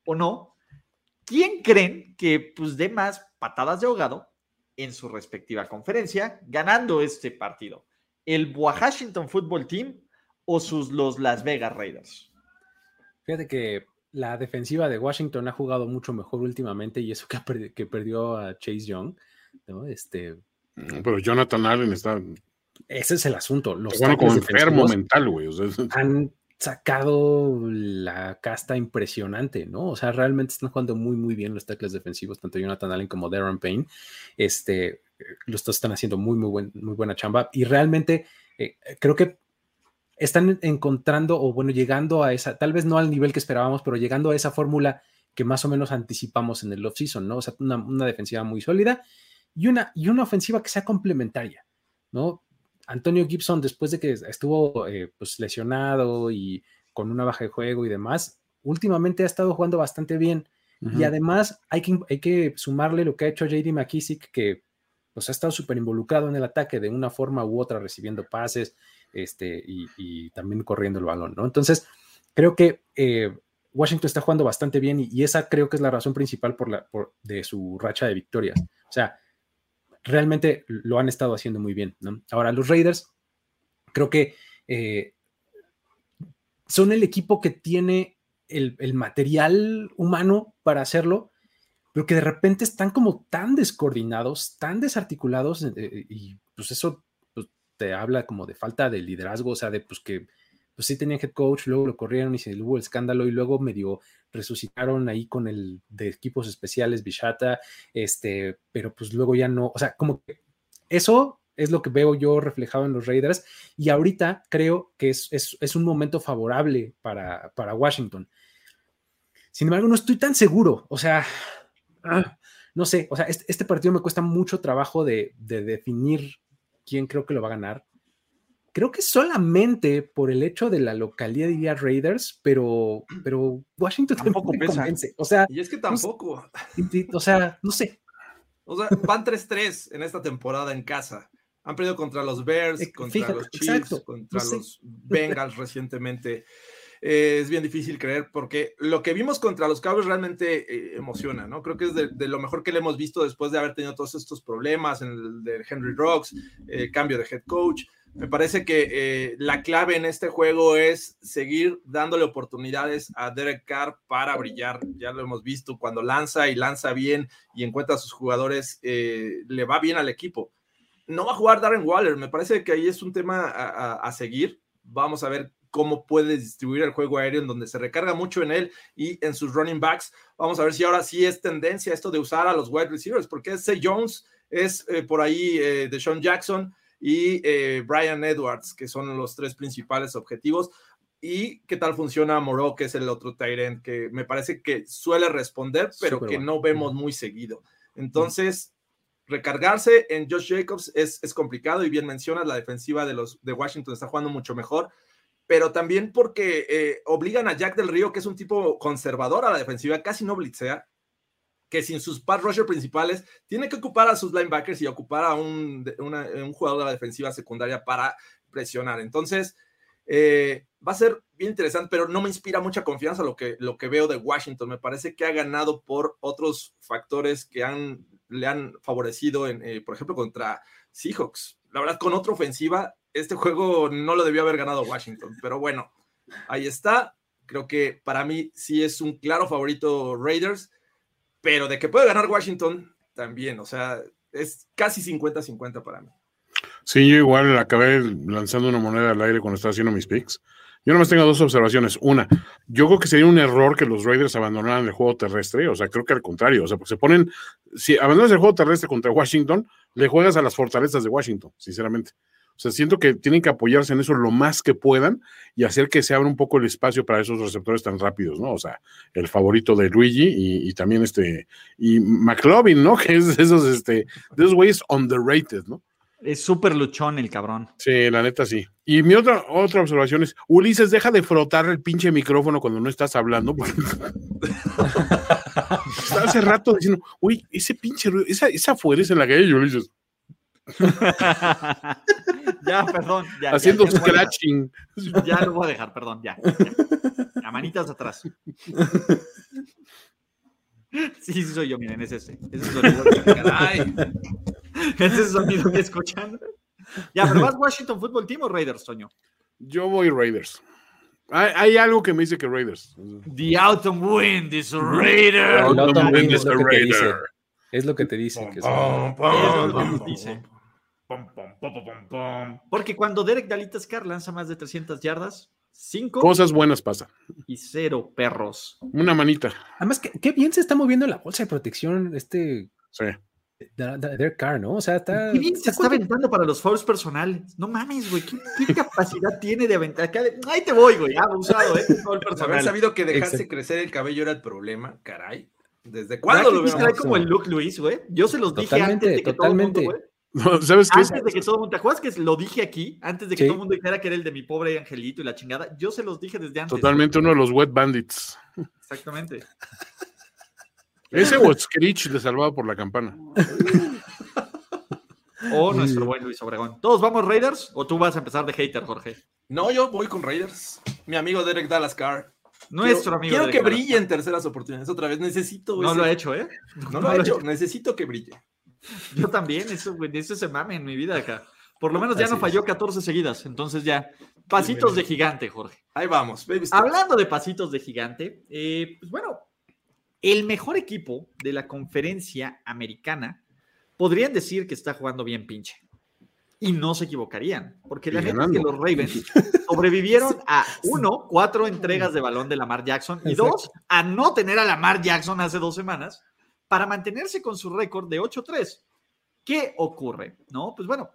¿o no? ¿Quién creen que pues dé más patadas de ahogado en su respectiva conferencia ganando este partido? ¿El Washington Football Team o sus los Las Vegas Raiders? Fíjate que la defensiva de Washington ha jugado mucho mejor últimamente y eso que, que perdió a Chase Young, ¿no? Este, pero Jonathan Allen está ese es el asunto. Los bueno, como enfermo mental, güey. han sacado la casta impresionante, ¿no? O sea, realmente están jugando muy, muy bien los tackles defensivos, tanto Jonathan Allen como Darren Payne. Este, los están haciendo muy, muy, buen, muy buena chamba. Y realmente eh, creo que están encontrando, o bueno, llegando a esa, tal vez no al nivel que esperábamos, pero llegando a esa fórmula que más o menos anticipamos en el offseason, ¿no? O sea, una, una defensiva muy sólida y una, y una ofensiva que sea complementaria, ¿no? Antonio Gibson, después de que estuvo eh, pues, lesionado y con una baja de juego y demás, últimamente ha estado jugando bastante bien. Y además hay que, hay que sumarle lo que ha hecho JD McKissick, que pues, ha estado súper involucrado en el ataque de una forma u otra, recibiendo pases este, y, también corriendo el balón, ¿no? Entonces, creo que eh, Washington está jugando bastante bien y, esa creo que es la razón principal por la, de su racha de victorias. O sea, realmente lo han estado haciendo muy bien. ¿no? Ahora, los Raiders, creo que eh, son el equipo que tiene el, material humano para hacerlo, pero que de repente están como tan descoordinados, tan desarticulados, eh, y pues eso pues, te habla como de falta de liderazgo, o sea, de pues que pues sí tenían head coach, luego lo corrieron y se hubo el escándalo y luego medio resucitaron ahí con el de equipos especiales, Bishata, este, pero pues luego ya no, o sea, como que eso es lo que veo yo reflejado en los Raiders y ahorita creo que es, es, un momento favorable para, para, Washington. Sin embargo, no estoy tan seguro, o sea, ah, no sé, o sea, este, este, partido me cuesta mucho trabajo de definir quién creo que lo va a ganar creo que solamente por el hecho de la localidad diría Raiders, pero, [CLEARS THROAT] pero Washington tampoco convence. O sea, y es que tampoco. o sea, no sé. O sea, van 3-3 en esta temporada en casa. Han perdido contra los Bears, eh, contra los Chiefs, contra los Bengals recientemente. Eh, es bien difícil creer porque lo que vimos contra los Cowboys realmente eh, emociona, ¿no? Creo que es de, lo mejor que le hemos visto después de haber tenido todos estos problemas en el de Henry Rocks, cambio de head coach. Me parece que eh, la clave en este juego es seguir dándole oportunidades a Derek Carr para brillar. Ya lo hemos visto, cuando lanza y lanza bien y encuentra a sus jugadores, eh, le va bien al equipo. No va a jugar Darren Waller, me parece que ahí es un tema a, seguir. Vamos a ver cómo puede distribuir el juego aéreo en donde se recarga mucho en él y en sus running backs. Vamos a ver si ahora sí es tendencia esto de usar a los wide receivers, porque es Jones, es eh, por ahí de Sean Jackson y eh, Brian Edwards, que son los tres principales objetivos. ¿Y qué tal funciona Moreau, que es el otro Tyrant, que me parece que suele responder, pero que no vemos muy seguido? Entonces, recargarse en Josh Jacobs es, es, complicado y bien mencionas, la defensiva de, los, de Washington está jugando mucho mejor, pero también porque eh, obligan a Jack del Río, que es un tipo conservador a la defensiva, casi no blitzea, que sin sus pass rusher principales tiene que ocupar a sus linebackers y ocupar a un, un jugador de la defensiva secundaria para presionar. Entonces, eh, va a ser bien interesante, pero no me inspira mucha confianza lo que, lo que veo de Washington. Me parece que ha ganado por otros factores que le han favorecido, en, eh, por ejemplo, contra Seahawks. La verdad, con otra ofensiva, este juego no lo debió haber ganado Washington, pero bueno, ahí está. Creo que para mí sí es un claro favorito Raiders pero de que puede ganar Washington, también, o sea, es casi 50-50 para mí. Sí, yo igual acabé lanzando una moneda al aire cuando estaba haciendo mis picks. Yo nomás tengo dos observaciones. Una, yo creo que sería un error que los Raiders abandonaran el juego terrestre. O sea, creo que al contrario. O sea, porque se ponen, si abandonas el juego terrestre contra Washington, le juegas a las fortalezas de Washington, sinceramente. O sea, siento que tienen que apoyarse en eso lo más que puedan y hacer que se abra un poco el espacio para esos receptores tan rápidos, ¿no? O sea, el favorito de Luigi y, también este, y McLovin, ¿no? [LAUGHS] Que es de esos, este, de esos güeyes underrated, ¿no? Es súper luchón el cabrón. Sí, la neta sí. Y mi otra, otra observación es, Ulises, deja de frotar el pinche micrófono cuando no estás hablando. [LAUGHS] Hace rato diciendo, uy, ese pinche, esa, esa fuerza en la calle, Ulises. [LAUGHS] ya, perdón. Ya, Haciendo scratching. Ya lo voy a dejar, perdón, ya. ya. manitas atrás. Sí, sí soy yo, miren, es ese. Ese sonido que, caray. Ese sonido que escuchan. Ya, pero ¿vas Washington Football Team o Raiders, Toño? Yo voy Raiders. Hay, hay, algo que me dice que Raiders. The autumn wind is a Raider. The autumn wind is a Raider. Es lo que te dice. Que es, lo que dice. Porque cuando Derek Dalitas Car lanza más de 300 yardas, cinco cosas buenas pasan. Y cero perros. Una manita. Además, qué, bien se está moviendo la bolsa de protección este. Sí. Derek Carr, ¿no? O sea, está. Qué bien se está aventando para los fouls personales. No mames, güey. ¿Qué, capacidad [LAUGHS] tiene de aventar? Ahí te voy, güey. Abusado, ¿eh? Foul personal. Haber sabido que dejarse crecer el cabello era el problema, caray. ¿Desde cuándo lo veo? como el look Luis, güey. Yo se los dije antes de que totalmente. Todo [LAUGHS] ¿Sabes qué? Antes de que todo el mundo, ¿te acuerdas que lo dije aquí? Antes de que todo el mundo dijera que era el de mi pobre angelito y la chingada, yo se los dije desde antes. Totalmente uno de los wet bandits. Exactamente. Ese o Screech de Salvado por la Campana. [LAUGHS] O nuestro buen Luis Obregón. ¿Todos vamos Raiders o tú vas a empezar de hater, Jorge? No, yo voy con Raiders. Mi amigo Derek Dallas Carr. Nuestro amigo. Quiero que brille en terceras oportunidades otra vez. Necesito. No lo ha hecho, ¿eh? No, lo ha hecho. Necesito que brille. [LAUGHS] Yo también, eso, eso se mame en mi vida acá. Por lo menos ya no falló 14 seguidas, entonces ya. Pasitos de gigante, Jorge. Ahí vamos. Hablando de pasitos de gigante, eh, pues bueno, el mejor equipo de la conferencia americana podrían decir que está jugando bien pinche. Y no se equivocarían, porque la neta es que los Ravens [LAUGHS] sobrevivieron a uno, cuatro entregas de balón de Lamar Jackson y dos, a no tener a Lamar Jackson hace dos semanas para mantenerse con su récord de 8-3. ¿Qué ocurre? No, pues bueno,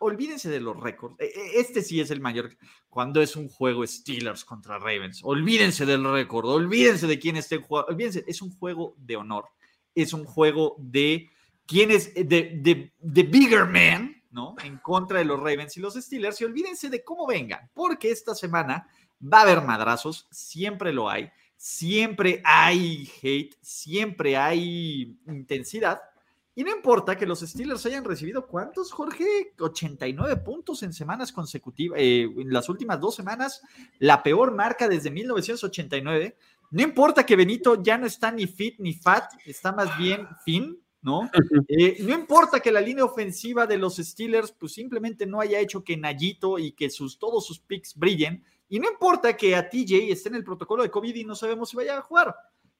olvídense de los récords. E, e, este sí es el mayor. Cuando es un juego Steelers contra Ravens, olvídense del récord, olvídense de quién esté jugando, olvídense, es un juego de honor, es un juego de quién es, de, de, bigger man, ¿no? En contra de los Ravens y los Steelers, y olvídense de cómo vengan, porque esta semana va a haber madrazos, siempre lo hay siempre hay hate, siempre hay intensidad. Y no importa que los Steelers hayan recibido cuántos, Jorge, 89 puntos en semanas consecutivas, eh, en las últimas dos semanas, la peor marca desde 1989. No importa que Benito ya no está ni fit ni fat, está más bien fin, ¿no? Eh, no importa que la línea ofensiva de los Steelers, pues simplemente no haya hecho que Nayito y que sus, todos sus picks brillen. Y no importa que a TJ esté en el protocolo de COVID y no sabemos si vaya a jugar.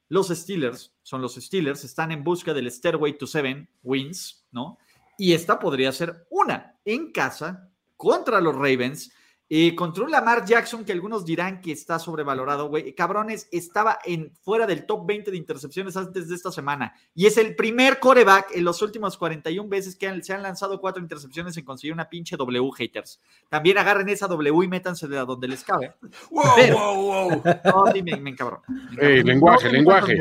Los Steelers son los Steelers, están en busca del Stairway to Seven wins, ¿no? Y esta podría ser una en casa contra los Ravens eh, contra un Lamar Jackson que algunos dirán que está sobrevalorado, güey. Cabrones, estaba en, fuera del top 20 de intercepciones antes de esta semana. Y es el primer coreback en los últimos 41 veces que se han lanzado cuatro intercepciones en conseguir una pinche W, haters. También agarren esa W y métanse de donde les cabe. ¡Wow, [LAUGHS] wow, wow! [LAUGHS] No, sí, me, encabrón. lenguaje, lenguaje.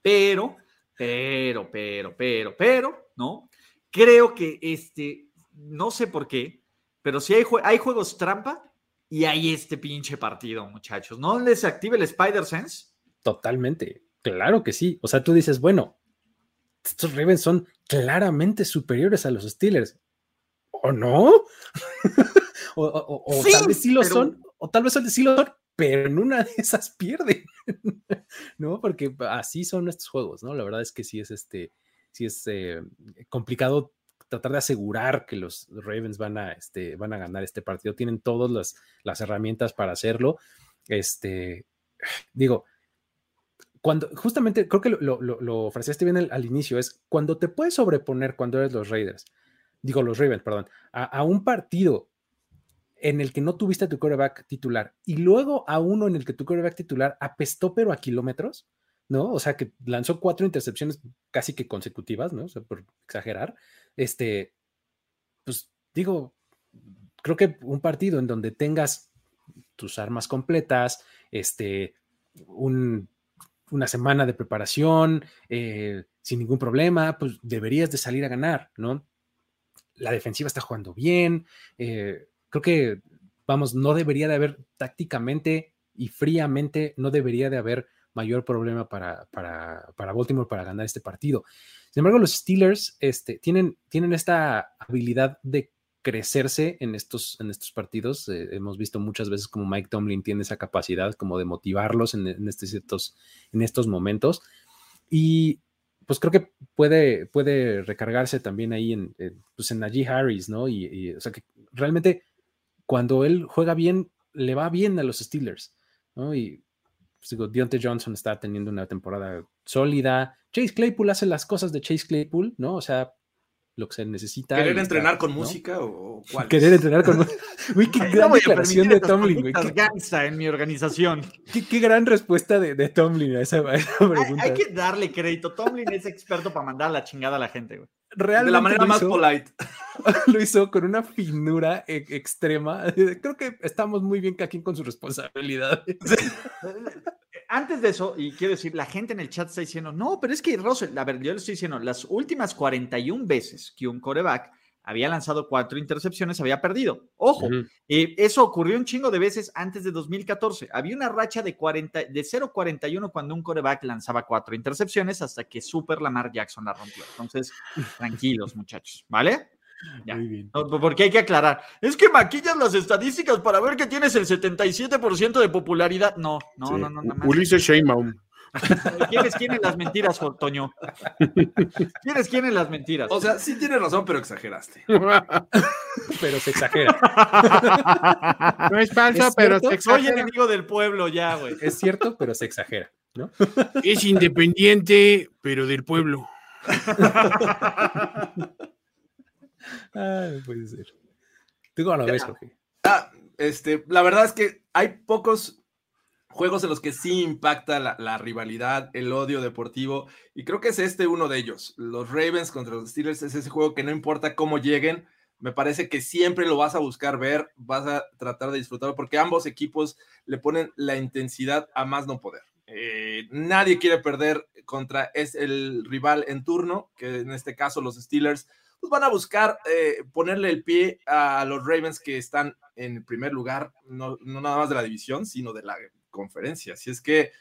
Pero, pero, pero, pero, pero, ¿no? Creo que este, no sé por qué, pero si hay, hay juegos trampa y hay este pinche partido, muchachos. ¿No les active el Spider-Sense? Totalmente. Claro que sí. O sea, tú dices, bueno, estos Ravens son claramente superiores a los Steelers. ¿O no? [LAUGHS] o, tal vez sí lo son, o tal vez sí lo son, pero en una de esas pierden. [LAUGHS] ¿No? Porque así son estos juegos, ¿no? La verdad es que sí es este, sí es eh, complicado tratar de asegurar que los Ravens van a, este, van a ganar este partido. Tienen todas las, las herramientas para hacerlo. Este, digo, cuando justamente creo que lo, lo, lo, ofreciste bien al, inicio, es cuando te puedes sobreponer cuando eres los Raiders, digo los Ravens, perdón, a, un partido en el que no tuviste a tu quarterback titular y luego a uno en el que tu quarterback titular apestó pero a kilómetros, ¿no? O sea, que lanzó cuatro intercepciones casi que consecutivas, ¿no? O sea, por exagerar. Este, pues digo, creo que un partido en donde tengas tus armas completas, este, una semana de preparación, eh, sin ningún problema, pues deberías de salir a ganar, ¿no? La defensiva está jugando bien, eh, creo que, vamos, no debería de haber tácticamente y fríamente, no debería de haber mayor problema para, para, para, Baltimore para ganar este partido. Sin embargo, los Steelers este, tienen, tienen esta habilidad de crecerse en estos, en estos partidos. Eh, hemos visto muchas veces como Mike Tomlin tiene esa capacidad como de motivarlos en, en, este en estos momentos. Y pues creo que puede, puede recargarse también ahí en, pues en Najee Harris, ¿no? Y, y, o sea que realmente cuando él juega bien, le va bien a los Steelers, ¿no? Y pues digo, Deontay Johnson está teniendo una temporada sólida. Chase Claypool hace las cosas de Chase Claypool, ¿no? O sea, lo que se necesita. ¿Querer entrenar con música o cuál? [LAUGHS] Querer entrenar con música. Uy, qué gran declaración de Tomlin, güey. en mi organización. Qué, gran respuesta de, de Tomlin a esa, pregunta. Hay, que darle crédito. Tomlin es experto para mandar la chingada a la gente, güey. Realmente de la manera más polite. [LAUGHS] Lo hizo con una finura e, extrema. Creo que estamos muy bien quien con su responsabilidad. [LAUGHS] antes de eso, y quiero decir, la gente en el chat está diciendo, no, pero es que Russell, a ver, yo le estoy diciendo, las últimas 41 veces que un coreback había lanzado cuatro intercepciones, había perdido. Ojo, eh, eso ocurrió un chingo de veces antes de 2014. Había una racha de, 40, de 0.41 cuando un coreback lanzaba cuatro intercepciones hasta que Super Lamar Jackson la rompió. Entonces, [LAUGHS] tranquilos, muchachos, ¿vale? Ya. Muy bien. porque hay que aclarar. Es que maquillas las estadísticas para ver que tienes el 77% de popularidad. No, no, no, no. Ulises Sheinbaum. [LAUGHS] ¿Quién es quién en las mentiras, Toño? ¿Quién es quién en las mentiras? O sea, sí tienes razón, pero exageraste. [LAUGHS] pero se exagera. No es falso, pero se exagera. Soy enemigo del pueblo ya, güey. Es cierto, pero se exagera, ¿no? Es independiente, pero del pueblo. Ay, puede ser. ¿Tú cómo lo ves, Jorge? Ah, este, la verdad es que hay pocos juegos en los que sí impacta la, rivalidad, el odio deportivo, y creo que es este uno de ellos. Los Ravens contra los Steelers es ese juego que no importa cómo lleguen, me parece que siempre lo vas a buscar ver, vas a tratar de disfrutarlo, porque ambos equipos le ponen la intensidad a más no poder. Eh, nadie quiere perder contra es el rival en turno, que en este caso los Steelers, pues van a buscar eh, ponerle el pie a los Ravens que están en primer lugar, no, no nada más de la división, sino de la conferencia. Así es que,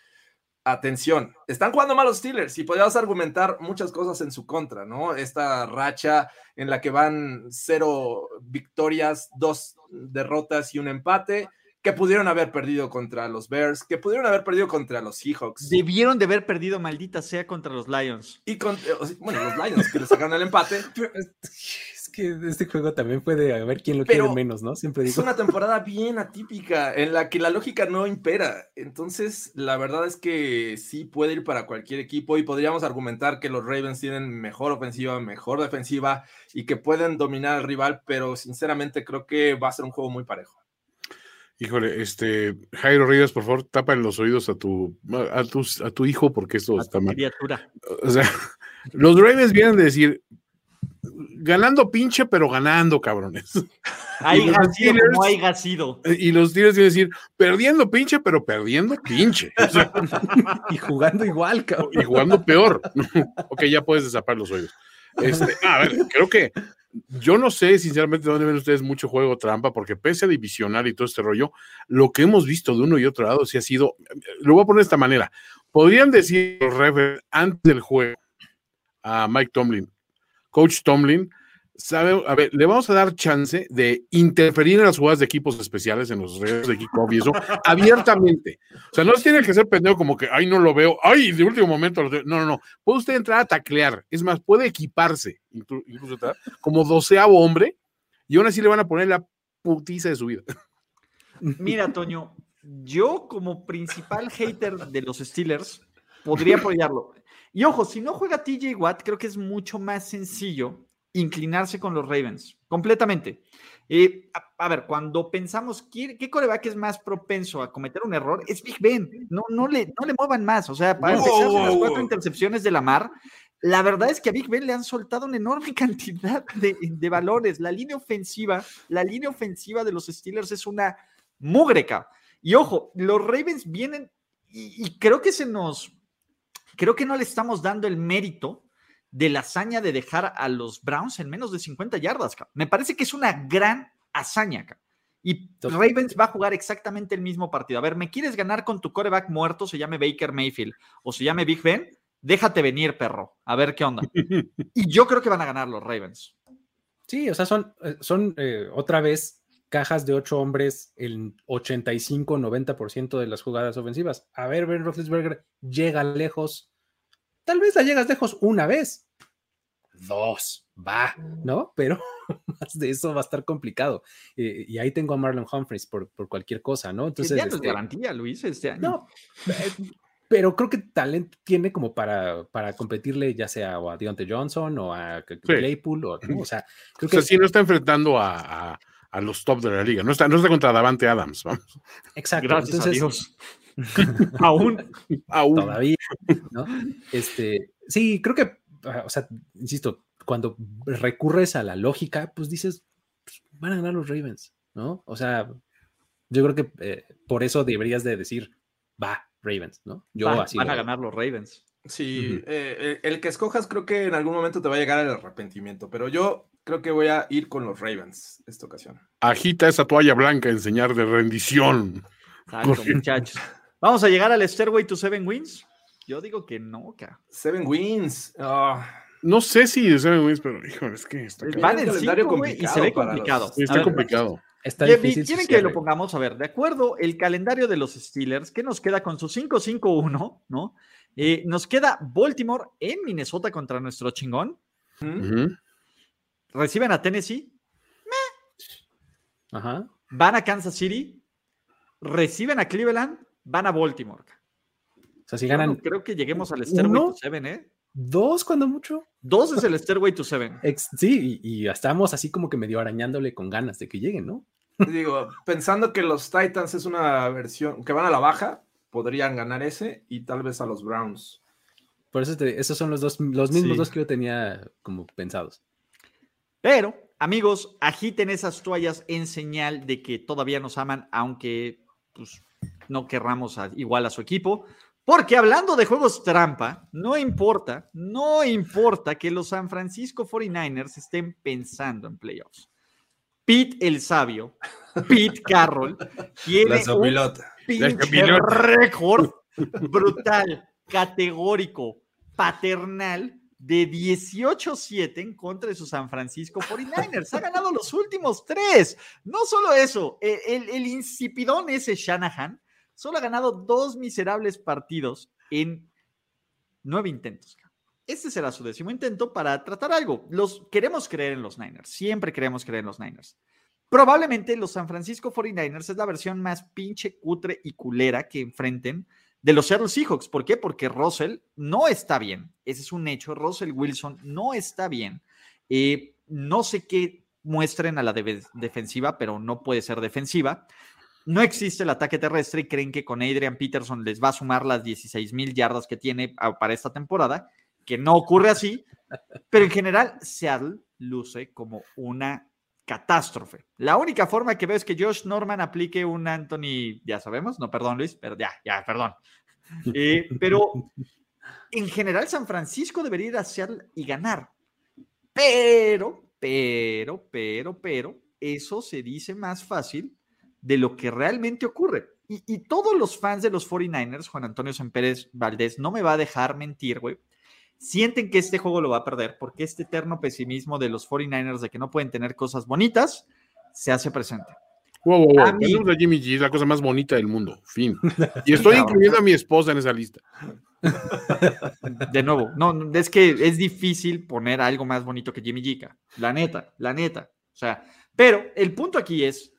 atención, están jugando mal los Steelers y podríamos argumentar muchas cosas en su contra, ¿no? Esta racha en la que van cero victorias, dos derrotas y un empate que pudieron haber perdido contra los Bears, que pudieron haber perdido contra los Seahawks. Debieron de haber perdido, maldita sea, contra los Lions. Y con, bueno, los Lions que le sacaron el empate [LAUGHS] que este juego también puede haber quien lo quiere menos, ¿no? Siempre digo. Es una temporada [LAUGHS] bien atípica en la que la lógica no impera. Entonces, la verdad es que sí puede ir para cualquier equipo y podríamos argumentar que los Ravens tienen mejor ofensiva, mejor defensiva y que pueden dominar al rival, pero sinceramente creo que va a ser un juego muy parejo. Híjole, este, Jairo Rivas, por favor, tapa en los oídos a tu, a tu, a tu hijo porque esto está mal. O sea, [LAUGHS] los Ravens vienen de decir, ganando pinche, pero ganando, cabrones. Hay sido como haya sido. Y los Tigres quieren decir, perdiendo pinche, pero perdiendo pinche. [LAUGHS] y jugando igual, cabrón. Y jugando peor. [LAUGHS] ok, ya puedes desapar los oídos. Este, a ver, creo que yo no sé, sinceramente, dónde ven ustedes mucho juego trampa, porque pese a divisionar y todo este rollo, lo que hemos visto de uno y otro lado sí ha sido, lo voy a poner de esta manera, podrían decir los antes del juego a Mike Tomlin, Coach Tomlin, sabe, a ver, le vamos a dar chance de interferir en las jugadas de equipos especiales, en los redes de kickoff y eso, [LAUGHS] abiertamente. O sea, no tiene que ser pendejo como que, ay, no lo veo, ay, de último momento, no, no, no. Puede usted entrar a taclear, es más, puede equiparse, incluso como doceavo hombre, y aún así le van a poner la putiza de su vida. [LAUGHS] Mira, Toño, yo como principal hater de los Steelers, podría apoyarlo. Y ojo, si no juega TJ Watt, creo que es mucho más sencillo inclinarse con los Ravens, completamente. Eh, a, ver, cuando pensamos ¿qué, qué coreback es más propenso a cometer un error, es Big Ben. No, no, le, no le muevan más. O sea, para empezar las cuatro intercepciones de la mar, la verdad es que a Big Ben le han soltado una enorme [LAUGHS] cantidad de, de valores. La línea ofensiva, la línea ofensiva de los Steelers es una mugreca. Y ojo, los Ravens vienen y creo que se nos creo que no le estamos dando el mérito de la hazaña de dejar a los Browns en menos de 50 yardas. Me parece que es una gran hazaña. Y Ravens va a jugar exactamente el mismo partido. A ver, ¿me quieres ganar con tu coreback muerto? Se llame Baker Mayfield o se llame Big Ben. Déjate venir, perro. A ver qué onda. [LAUGHS] y yo creo que van a ganar los Ravens. Sí, o sea, son, eh, son eh, otra vez cajas de ocho hombres el 85-90% de las jugadas ofensivas. A ver, Ben Roethlisberger llega lejos, Tal vez la llegas lejos una vez, dos, va, ¿no? Pero [LAUGHS] más de eso va a estar complicado. Eh, y ahí tengo a Marlon Humphreys por, por cualquier cosa, ¿no? Entonces, este es garantía, Luis, este año. No, eh, pero creo que talento tiene como para, para competirle ya sea a Deontay Johnson o a Claypool, o, o sea, creo que... sí no está enfrentando a, a, los top de la liga, no está, no está contra Davante Adams, vamos. Exacto. Gracias a Dios. [LAUGHS] aún, aún. Todavía, ¿no? Este, sí, creo que, o sea, insisto, cuando recurres a la lógica, pues dices, pues, van a ganar los Ravens, ¿no? O sea, yo creo que eh, por eso deberías de decir, va, Ravens, ¿no? Yo así van a ganar los Ravens. Sí, eh, el que escojas creo que en algún momento te va a llegar el arrepentimiento, pero yo creo que voy a ir con los Ravens esta ocasión. Agita esa toalla blanca en señal de rendición. muchachos. Vamos a llegar al Stairway to Seven Wins. Yo digo que no, ca. Seven Wins. Ah. No sé si Seven Wins, pero híjole, es que está Van en cinco, y se ve complicado. está complicado. Está difícil ¿Quieren que lo pongamos? A ver, de acuerdo, el calendario de los Steelers, ¿qué nos queda con su 5-5-1, ¿no? Eh, nos queda Baltimore en Minnesota contra nuestro chingón. Reciben a Tennessee. Ajá. Van a Kansas City. Reciben a Cleveland. Van a Baltimore. O sea, si ganan. creo que lleguemos al Stairway to Seven, ¿eh? Dos, cuando mucho. Dos es el Stairway to Seven. sí, y, y, estamos así como que medio arañándole con ganas de que lleguen, ¿no? Digo, pensando que los Titans es una versión que van a la baja, podrían ganar ese y tal vez a los Browns. Por eso esos son los dos, los mismos dos que yo tenía como pensados. Pero, amigos, agiten esas toallas en señal de que todavía nos aman, aunque pues, no querramos igual a su equipo. Porque hablando de juegos trampa, no importa, no importa que los San Francisco 49ers estén pensando en playoffs. Pete el sabio, Pete Carroll, tiene un pinche récord brutal, categórico, paternal de 18-7 en contra de su San Francisco 49ers. Ha ganado los últimos tres. No solo eso, el, el, insipidón ese Shanahan solo ha ganado dos miserables partidos en nueve intentos. Este será su décimo intento para tratar algo. Los queremos creer en los Niners. Siempre queremos creer en los Niners. Probablemente los San Francisco 49ers es la versión más pinche cutre y culera que enfrenten de los Seattle Seahawks. ¿Por qué? Porque Russell no está bien. Ese es un hecho. Russell Wilson no está bien. Eh, no sé qué muestren a la defensiva, pero no puede ser defensiva. No existe el ataque terrestre y creen que con Adrian Peterson les va a sumar las 16 mil yardas que tiene para esta temporada, que no ocurre así, pero en general Seattle luce como una catástrofe. La única forma que veo es que Josh Norman aplique un Anthony, ya sabemos, no, perdón Luis, pero ya, ya, perdón. Eh, pero en general San Francisco debería ir a Seattle y ganar. Pero, pero, pero, pero, eso se dice más fácil de lo que realmente ocurre. Y, y todos los fans de los 49ers, Juan Antonio Pérez Valdés, no me va a dejar mentir, güey, sienten que este juego lo va a perder porque este eterno pesimismo de los 49ers de que no pueden tener cosas bonitas se hace presente. Wow, wow, A Jimmy G es la cosa más bonita del mundo. Fin. [LAUGHS] Y estoy incluyendo a mi esposa en esa lista. De nuevo, no, es que es difícil poner algo más bonito que Jimmy G. La neta, la neta. O sea, pero el punto aquí es,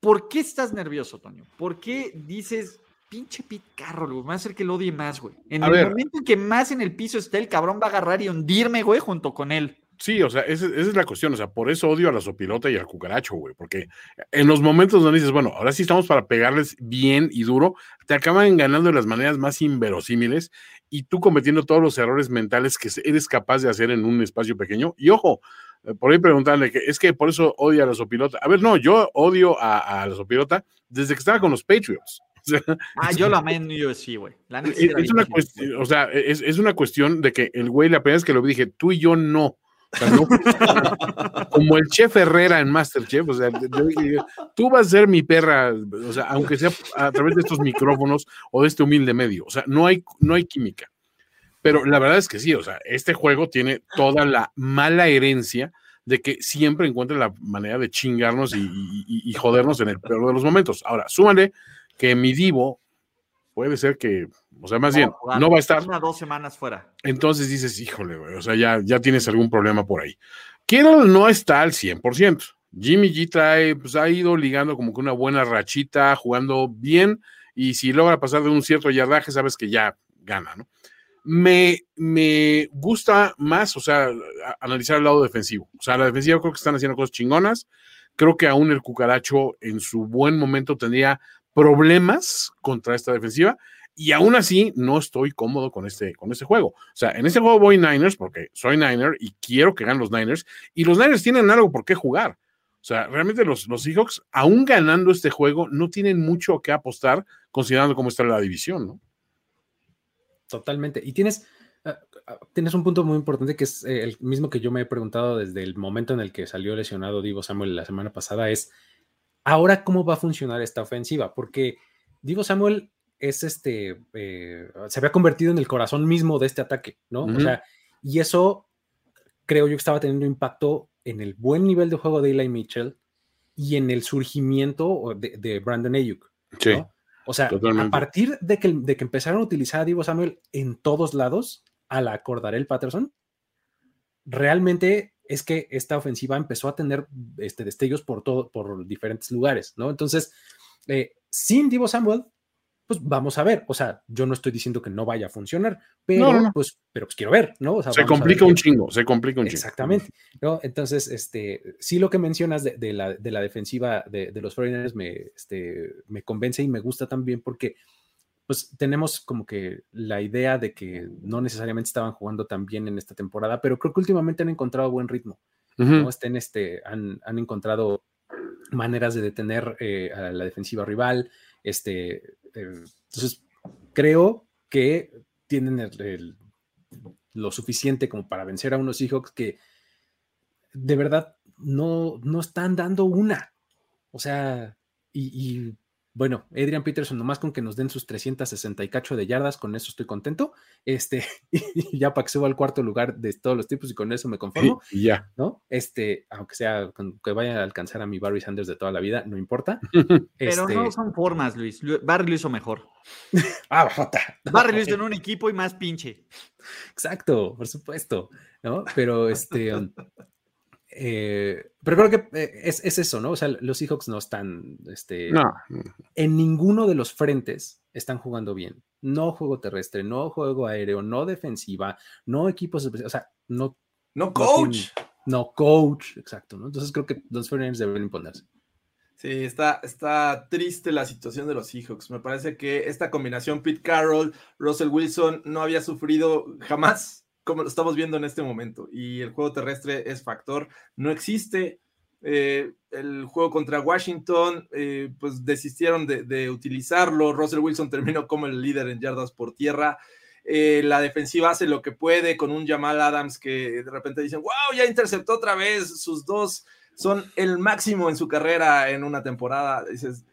¿por qué estás nervioso, Toño? ¿Por qué dices, pinche Pete Carroll, güey. Me va a hacer que lo odie más, güey. En el momento en que más en el piso esté, el cabrón va a agarrar y hundirme, güey, junto con él. Sí, o sea, esa, es la cuestión. O sea, por eso odio a la sopilota y al cucaracho, güey. Porque en los momentos donde dices, bueno, ahora sí estamos para pegarles bien y duro, te acaban ganando de las maneras más inverosímiles y tú cometiendo todos los errores mentales que eres capaz de hacer en un espacio pequeño. Y ojo, por ahí preguntarle que es que por eso odio a la sopilota. A ver, no, yo odio a, a la sopilota desde que estaba con los Patriots. [LAUGHS] ah, yo lo amé en USC, güey. Es, una cuestión, o sea, es, una cuestión de que el güey, la primera vez que lo vi, dije, tú y yo no. como el chef Herrera en Masterchef, o sea, tú vas a ser mi perra, o sea, aunque sea a través de estos micrófonos o de este humilde medio, o sea, no hay, no hay química. Pero la verdad es que sí, o sea, este juego tiene toda la mala herencia de que siempre encuentre la manera de chingarnos y, y, jodernos en el peor de los momentos. Ahora, súmale que mi Divo puede ser que, o sea, más bien, no va a estar. Una dos semanas fuera. Entonces dices, híjole, güey, o sea, ya, ya tienes algún problema por ahí. Quiero no está al 100%. Jimmy G trae, pues ha ido ligando como que una buena rachita, jugando bien, y si logra pasar de un cierto yardaje, sabes que ya gana, ¿no? Me, me gusta más, o sea, analizar el lado defensivo. O sea, la defensiva creo que están haciendo cosas chingonas. Creo que aún el cucaracho en su buen momento tendría problemas contra esta defensiva y aún así no estoy cómodo con este, con este juego. O sea, en este juego voy Niners porque soy Niner y quiero que ganen los Niners y los Niners tienen algo por qué jugar. O sea, realmente los, los Seahawks, aún ganando este juego, no tienen mucho que apostar considerando cómo está la división, ¿no? Totalmente. Y tienes, ah, ah, tienes un punto muy importante que es eh, el mismo que yo me he preguntado desde el momento en el que salió lesionado Divo Samuel la semana pasada, es ahora cómo va a funcionar esta ofensiva, porque Divo Samuel es este, eh, se había convertido en el corazón mismo de este ataque, ¿no? O sea, y eso creo yo que estaba teniendo impacto en el buen nivel de juego de Eli Mitchell y en el surgimiento de, Brandon Ayuk. O sea, a partir de que, de que empezaron a utilizar a Divo Samuel en todos lados, a la el Patterson, realmente es que esta ofensiva empezó a tener este, destellos por, todo, por diferentes lugares, ¿no? Entonces, eh, sin Divo Samuel, pues vamos a ver. O sea, yo no estoy diciendo que no vaya a funcionar, pero pues, pero pues quiero ver, ¿no? se complica un chingo, se complica un chingo. Exactamente. ¿no? Entonces, este, sí lo que mencionas de, la, de la, defensiva de, los foreigners me, este, me convence y me gusta también porque pues tenemos como que la idea de que no necesariamente estaban jugando tan bien en esta temporada, pero creo que últimamente han encontrado buen ritmo. ¿no? Estén, este, han, han, encontrado maneras de detener eh, a la defensiva rival, este, entonces, creo que tienen lo suficiente como para vencer a unos Seahawks que de verdad no, no están dando una. O sea, y bueno, Adrian Peterson, nomás con que nos den sus 360 y cacho de yardas, con eso estoy contento. Este, [LAUGHS] y ya para que suba al cuarto lugar de todos los tipos y con eso me conformo. [LAUGHS] Y ya. ¿No? Este, aunque sea que vaya a alcanzar a mi Barry Sanders de toda la vida, no importa. [LAUGHS] Pero no este son formas, Luis. Barry lo hizo mejor. ah, Barry lo hizo en un equipo y más pinche. Exacto, por supuesto. ¿No? Pero este. Eh, pero creo que eh, es, eso, ¿no? O sea, los Seahawks no están, este, en ninguno de los frentes están jugando bien. No juego terrestre, no juego aéreo, no defensiva, no equipos, o sea, no. No coach. No, coach, exacto, ¿no? Entonces creo que los Foreigners deben imponerse. Sí, está, está triste la situación de los Seahawks. Me parece que esta combinación Pete Carroll, Russell Wilson no había sufrido jamás como lo estamos viendo en este momento. Y el juego terrestre es factor. No existe. Eh, el juego contra Washington, eh, pues desistieron de, utilizarlo. Russell Wilson [LAUGHS] terminó como el líder en yardas por tierra. Eh, la defensiva hace lo que puede con un Jamal Adams que de repente dicen, wow, ya interceptó otra vez. Sus dos son el máximo en su carrera en una temporada. Dices,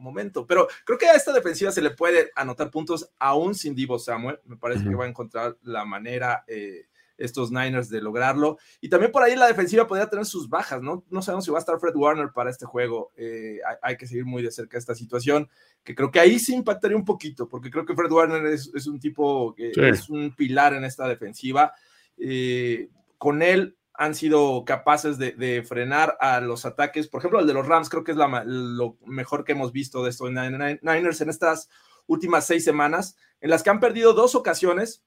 momento. Pero creo que a esta defensiva se le puede anotar puntos aún sin Divo Samuel. Me parece que va a encontrar la manera eh, estos Niners de lograrlo. Y también por ahí la defensiva podría tener sus bajas, ¿no? No sabemos si va a estar Fred Warner para este juego. Eh, hay, que seguir muy de cerca esta situación, que creo que ahí sí impactaría un poquito, porque creo que Fred Warner es, un tipo que es un pilar en esta defensiva. Eh, con él han sido capaces de, frenar a los ataques. Por ejemplo, el de los Rams creo que es lo mejor que hemos visto de estos Niners en estas últimas seis semanas, en las que han perdido dos ocasiones,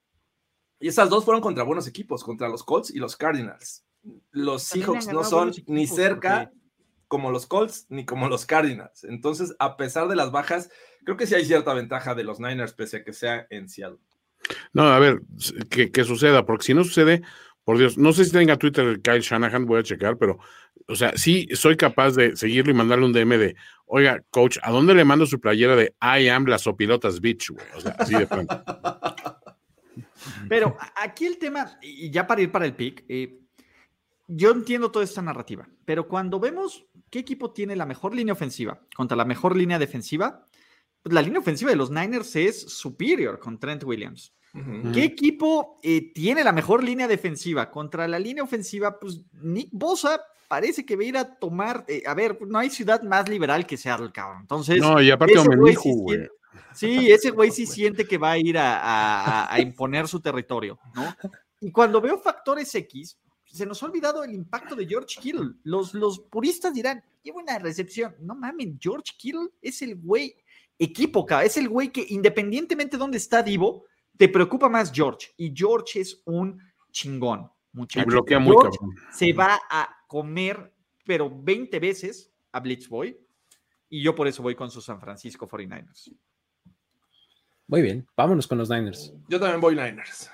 y esas dos fueron contra buenos equipos, contra los Colts y los Cardinals. Los Seahawks no son ni cerca como los Colts ni como los Cardinals. Entonces, a pesar de las bajas, creo que sí hay cierta ventaja de los Niners, pese a que sea en Seattle. No, a ver, que suceda, porque si no sucede, por Dios, no sé si tenga Twitter Kyle Shanahan, voy a checar, pero, o sea, sí soy capaz de seguirlo y mandarle un DM de, oiga, coach, ¿a dónde le mando su playera de I am las opilotas bitch, güey? O sea, así de pronto. Pero aquí el tema, y ya para ir para el pick, eh, yo entiendo toda esta narrativa, pero cuando vemos qué equipo tiene la mejor línea ofensiva contra la mejor línea defensiva, pues la línea ofensiva de los Niners es superior con Trent Williams. ¿Qué equipo eh, tiene la mejor línea defensiva? Contra la línea ofensiva, pues Nick Bosa parece que va a ir a tomar. Eh, a ver, no hay ciudad más liberal que Seattle, cabrón. Entonces. No, y aparte, sí, sí, ese güey sí siente que va a ir a, imponer su territorio, ¿no? Y cuando veo factores X, se nos ha olvidado el impacto de George Kittle. Los, los puristas dirán, lleva una recepción. No mames, George Kittle es el güey equipo, es el güey que independientemente de dónde está Divo, te preocupa más George y George es un chingón, muchacho. bloquea muy Se va a comer, pero 20 veces a Blitzboy y yo por eso voy con sus San Francisco 49ers. Muy bien, vámonos con los Niners. Yo también voy Niners.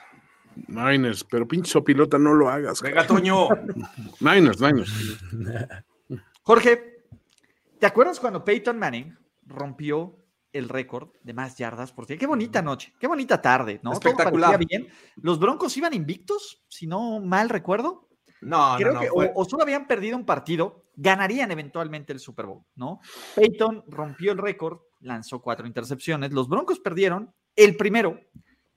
Niners, pero pinche pilota no lo hagas. Venga, Toño. [LAUGHS] Niners, Niners. [LAUGHS] Jorge, ¿te acuerdas cuando Peyton Manning rompió el récord de más yardas por Qué bonita noche, qué bonita tarde, ¿no? Espectacular. bien. Los Broncos iban invictos, si no mal recuerdo. No, Creo no, que o, solo habían perdido un partido, ganarían eventualmente el Super Bowl, ¿no? Peyton rompió el récord, lanzó cuatro intercepciones. Los Broncos perdieron el primero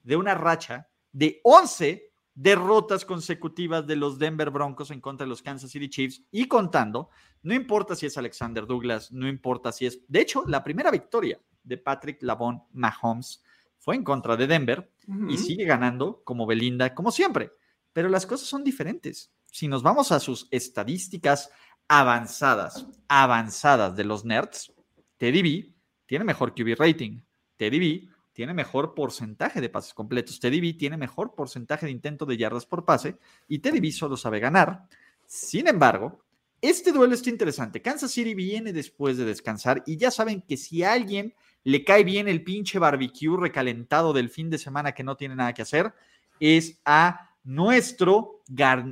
de una racha de 11 derrotas consecutivas de los Denver Broncos en contra de los Kansas City Chiefs y contando, no importa si es Alexander Douglas, no importa si es, de hecho, la primera victoria de Patrick Lavon Mahomes fue en contra de Denver y sigue ganando como Belinda, como siempre. Pero las cosas son diferentes. Si nos vamos a sus estadísticas avanzadas, avanzadas de los nerds, Teddy B tiene mejor QB rating. Teddy B tiene mejor porcentaje de pases completos. Teddy B tiene mejor porcentaje de intento de yardas por pase y Teddy B solo sabe ganar. Sin embargo, este duelo está interesante. Kansas City viene después de descansar y ya saben que si alguien le cae bien el pinche barbecue recalentado del fin de semana que no tiene nada que hacer, es a nuestro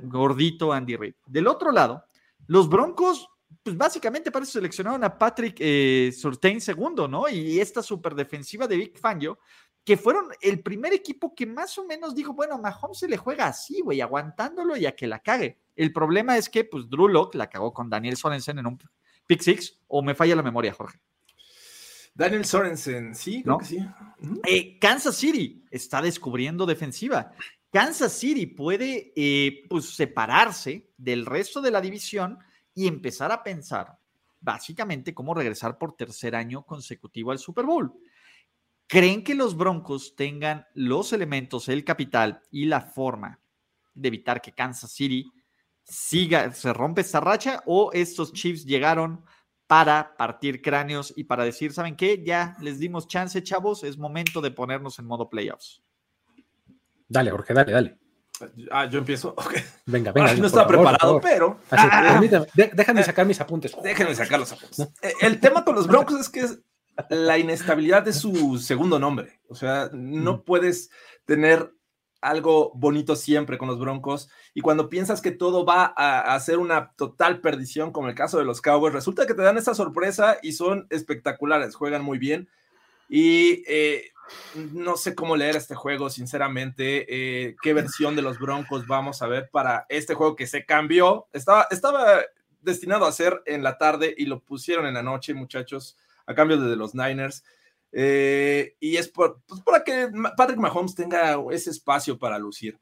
gordito Andy Reid. Del otro lado, los Broncos, pues básicamente parece seleccionaron a Patrick eh, Surtain segundo, ¿no? Y esta super defensiva de Vic Fangio, que fueron el primer equipo que más o menos dijo, bueno, Mahomes se le juega así, güey, aguantándolo y a que la cague. El problema es que, pues, Drew Locke la cagó con Daniel Sorensen en un pick six, o me falla la memoria, Jorge. Daniel Sorensen, sí, creo que sí. Eh, Kansas City está descubriendo defensiva. Kansas City puede eh, pues, separarse del resto de la división y empezar a pensar básicamente cómo regresar por tercer año consecutivo al Super Bowl. ¿Creen que los Broncos tengan los elementos, el capital y la forma de evitar que Kansas City siga, se rompe esta racha o estos Chiefs llegaron para partir cráneos y para decir, ¿saben qué? Ya les dimos chance, chavos, es momento de ponernos en modo playoffs. Dale, Jorge, dale, dale. Ah, yo empiezo. [LAUGHS] Venga, venga. no estaba preparado, pero. Ah, déjame sacar mis apuntes. Déjenme sacar los apuntes. Eh, el tema con los Broncos es que es la inestabilidad de su segundo nombre. O sea, no mm. puedes tener algo bonito siempre con los Broncos y cuando piensas que todo va a, ser una total perdición, como el caso de los Cowboys, resulta que te dan esta sorpresa y son espectaculares, juegan muy bien y eh, no sé cómo leer este juego, sinceramente, eh, qué versión de los Broncos vamos a ver para este juego que se cambió, estaba, estaba destinado a ser en la tarde y lo pusieron en la noche, muchachos, a cambio de los Niners. Eh, y es por, pues, para que Patrick Mahomes tenga ese espacio para lucir.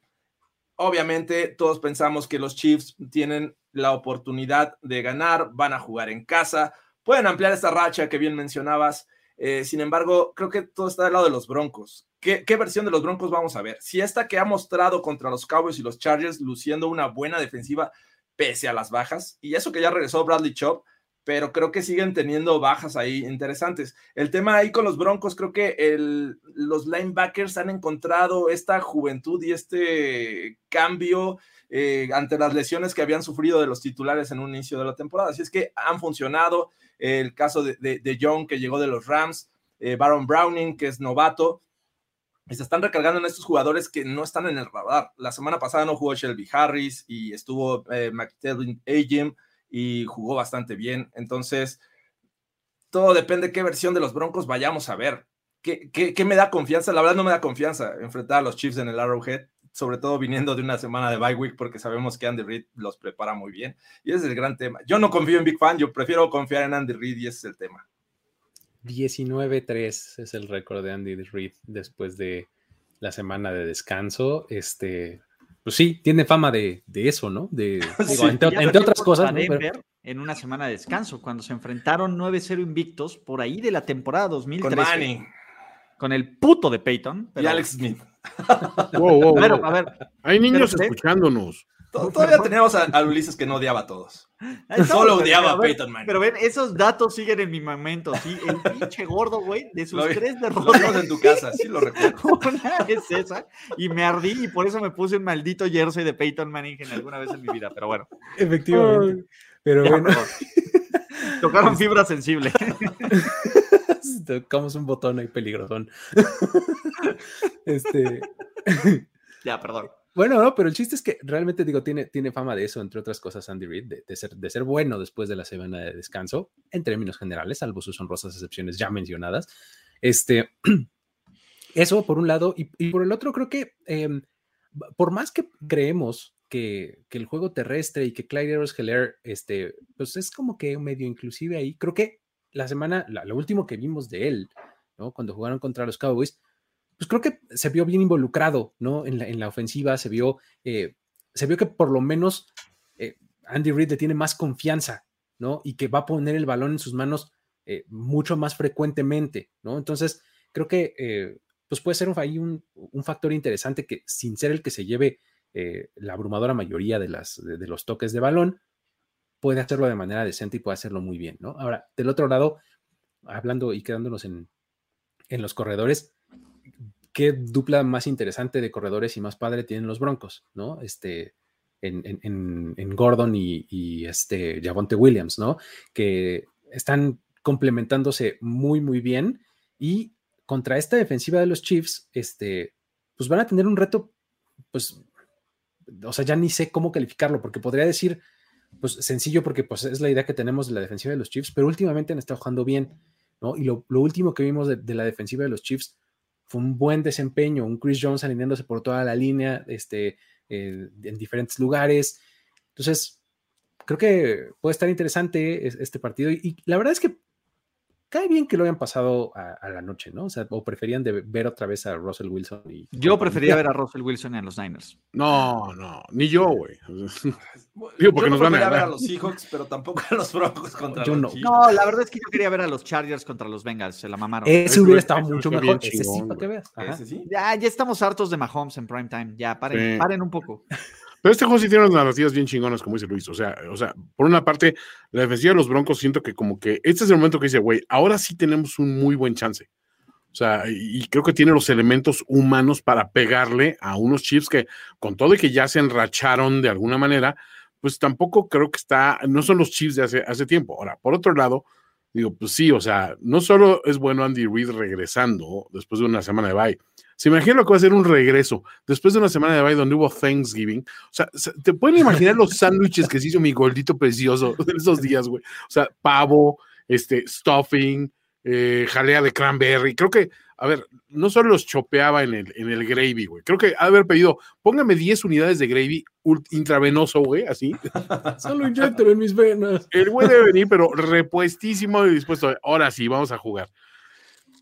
Obviamente, todos pensamos que los Chiefs tienen la oportunidad de ganar, van a jugar en casa, pueden ampliar esta racha que bien mencionabas. Eh, sin embargo, creo que todo está del lado de los Broncos. ¿Qué, ¿Qué, versión de los Broncos vamos a ver? Si esta que ha mostrado contra los Cowboys y los Chargers, luciendo una buena defensiva pese a las bajas, y eso que ya regresó Bradley Chop, pero creo que siguen teniendo bajas ahí interesantes. El tema ahí con los Broncos, creo que el, los linebackers han encontrado esta juventud y este cambio eh, ante las lesiones que habían sufrido de los titulares en un inicio de la temporada. Así es que han funcionado. El caso de, de, John, que llegó de los Rams, eh, Baron Browning, que es novato. Se están recargando en estos jugadores que no están en el radar. La semana pasada no jugó Shelby Harris y estuvo eh, McTelvin y jugó bastante bien. Entonces, todo depende de qué versión de los Broncos vayamos a ver. ¿Qué, qué, me da confianza? La verdad no me da confianza enfrentar a los Chiefs en el Arrowhead, sobre todo viniendo de una semana de bye week, porque sabemos que Andy Reid los prepara muy bien. Y ese es el gran tema. Yo no confío en Big Fan, yo prefiero confiar en Andy Reid y ese es el tema. 19-3 es el récord de Andy Reid después de la semana de descanso. Este, pues sí, tiene fama de, eso, ¿no? De, [LAUGHS] entre, otras cosas. En una semana de descanso, cuando se enfrentaron 9-0 invictos por ahí de la temporada 2013. Con Con el puto de Peyton. Y Alex Smith. [LAUGHS] a ver, Hay niños escuchándonos. Todavía teníamos a, Ulises que no odiaba a todos. Solo odiaba a Peyton Manning. Pero ven, esos datos siguen en mi momento, ¿sí? El [LAUGHS] pinche gordo, güey, de sus tres derrotas. Lo en tu casa, sí lo recuerdo. [LAUGHS] Una es esa, y me ardí y por eso me puse un maldito jersey de Peyton Manning en alguna vez en mi vida, pero bueno. Efectivamente. Pero bueno. Tocaron fibra sensible. [LAUGHS] Tocamos un botón ahí peligrosón. Este. Ya, perdón. Bueno, no, pero el chiste es que realmente digo, tiene, tiene fama de eso, entre otras cosas, Andy Reid, de, ser, de ser bueno después de la semana de descanso, en términos generales, salvo sus honrosas excepciones ya mencionadas. Este, [CLEARS THROAT] eso por un lado, y, por el otro, creo que em, por más que creemos que, que, el juego terrestre y que Clyde Eros este, pues es como que medio inclusive ahí, creo que la semana, lo último que vimos de él, ¿no? Cuando jugaron contra los Cowboys, pues creo que se vio bien involucrado, ¿no? En la, en la ofensiva, se vio, eh, se vio que por lo menos eh, Andy Reid le tiene más confianza, ¿no? Y que va a poner el balón en sus manos eh, mucho más frecuentemente, ¿no? Entonces, creo que pues puede ser ahí un, un, factor interesante que sin ser el que se lleve la abrumadora mayoría de, las, de, los toques de balón, puede hacerlo de manera decente y puede hacerlo muy bien, ¿no? Ahora, del otro lado, hablando y quedándonos en, en los corredores, qué dupla más interesante de corredores y más padre tienen los Broncos, ¿no? Este, en, Gordon y, este Javonte Williams, ¿no? Que están complementándose muy, muy bien y contra esta defensiva de los Chiefs, este, pues van a tener un reto, pues, o sea, ya ni sé cómo calificarlo, porque podría decir, pues, sencillo, porque pues es la idea que tenemos de la defensiva de los Chiefs, pero últimamente han estado jugando bien, ¿no? Y lo, último que vimos de, la defensiva de los Chiefs fue un buen desempeño, un Chris Jones alineándose por toda la línea, este, eh, en diferentes lugares. Entonces, creo que puede estar interesante este partido y, la verdad es que cae bien que lo hayan pasado a, la noche, ¿no? O sea, o preferían de ver otra vez a Russell Wilson. Y, yo prefería ver a Russell Wilson en los Niners. No, no, ni yo, güey. [LAUGHS] Digo, porque nos van a ver a los Seahawks, pero tampoco a los Broncos contra yo los no. No, la verdad es que yo quería ver a los Chargers contra los Bengals, se la mamaron. Ese hubiera estado mucho mejor. Ese sí, para que veas. Ya, ya estamos hartos de Mahomes en prime time. Ya, paren, paren un poco. [LAUGHS] Pero este juego sí tiene unas narrativas bien chingonas, como dice Luis. O sea, o sea, por una parte, la defensiva de los Broncos siento que como que este es el momento que dice, güey, ahora sí tenemos un muy buen chance. O sea, y creo que tiene los elementos humanos para pegarle a unos Chiefs que, con todo y que ya se enracharon de alguna manera, pues tampoco creo que está, no son los Chiefs de hace, hace tiempo. Ahora, por otro lado, digo, pues sí, o sea, no solo es bueno Andy Reid regresando después de una semana de bye, se imagina lo que va a ser un regreso después de una semana de baile donde hubo Thanksgiving. O sea, te pueden imaginar los sándwiches que se hizo mi gordito precioso [LAUGHS] en esos días, güey. O sea, pavo, este, stuffing, eh, jalea de cranberry. Creo que, a ver, no solo los chopeaba en el, en el gravy, güey. Creo que haber pedido, póngame 10 unidades de gravy intravenoso, güey, así. [LAUGHS] Solo inyectalo en mis venas. El güey debe venir, pero repuestísimo y dispuesto. Ahora sí, vamos a jugar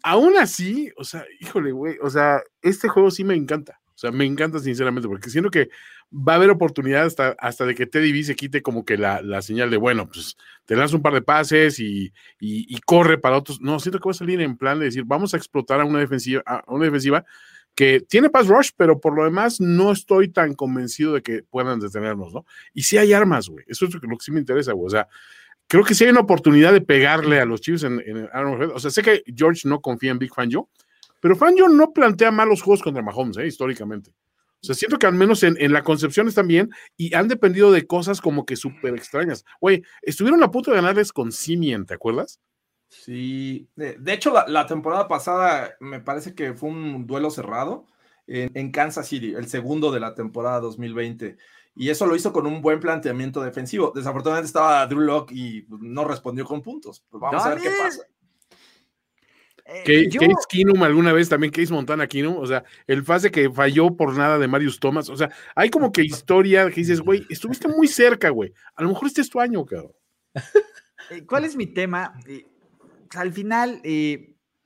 aún así, o sea, híjole, güey, o sea, este juego sí me encanta. O sea, me encanta sinceramente, porque siento que va a haber oportunidad hasta, hasta de que Teddy B se quite como que la, la señal de, bueno, pues te lanza un par de pases y, y, corre para otros. No, siento que va a salir en plan de decir, vamos a explotar a una defensiva, a una defensiva que tiene pass rush, pero por lo demás no estoy tan convencido de que puedan detenernos, ¿no? Y si hay armas, güey. Eso es lo que, lo que sí me interesa, güey. O sea, creo que sí hay una oportunidad de pegarle a los Chiefs en, en O sea, sé que George no confía en Big Fangio, pero Fangio no plantea malos juegos contra Mahomes, ¿eh? históricamente. O sea, siento que al menos en, en, la concepción están bien y han dependido de cosas como que súper extrañas. Güey, estuvieron a punto de ganarles con Simien, ¿te acuerdas? Sí, de, hecho la, la, temporada pasada me parece que fue un duelo cerrado en, en Kansas City, el segundo de la temporada 2020 y eso lo hizo con un buen planteamiento defensivo. Desafortunadamente estaba Drew Locke y pues, no respondió con puntos. Pues vamos a ver qué pasa. Eh, Case Keenum alguna vez también, Case Montana Keenum, o sea, el fase que falló por nada de Marius Thomas, o sea, hay como que historia que dices, güey, estuviste muy cerca, güey, a lo mejor este es tu año, cabrón. [LAUGHS] Eh, ¿Cuál es mi tema? Eh, al final,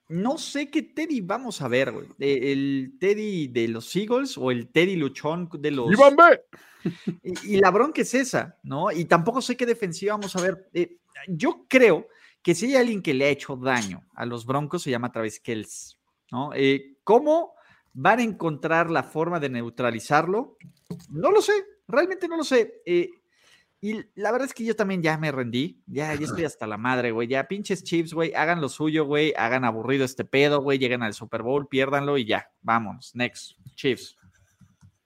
no sé qué Teddy vamos a ver, güey. ¿El Teddy de los Eagles o el Teddy Luchón de los. ¡Iván B! [LAUGHS] Y, la bronca es esa, ¿no? Y tampoco sé qué defensiva vamos a ver. Eh, yo creo que si hay alguien que le ha hecho daño a los Broncos, se llama Travis Kells, ¿no? Eh, ¿Cómo van a encontrar la forma de neutralizarlo? No lo sé, realmente no lo sé. Eh, y la verdad es que yo también ya me rendí, ya, ya estoy hasta la madre, güey, ya pinches Chiefs, güey, hagan lo suyo, güey, hagan aburrido este pedo, güey, lleguen al Super Bowl, piérdanlo y ya, vámonos, next, Chiefs.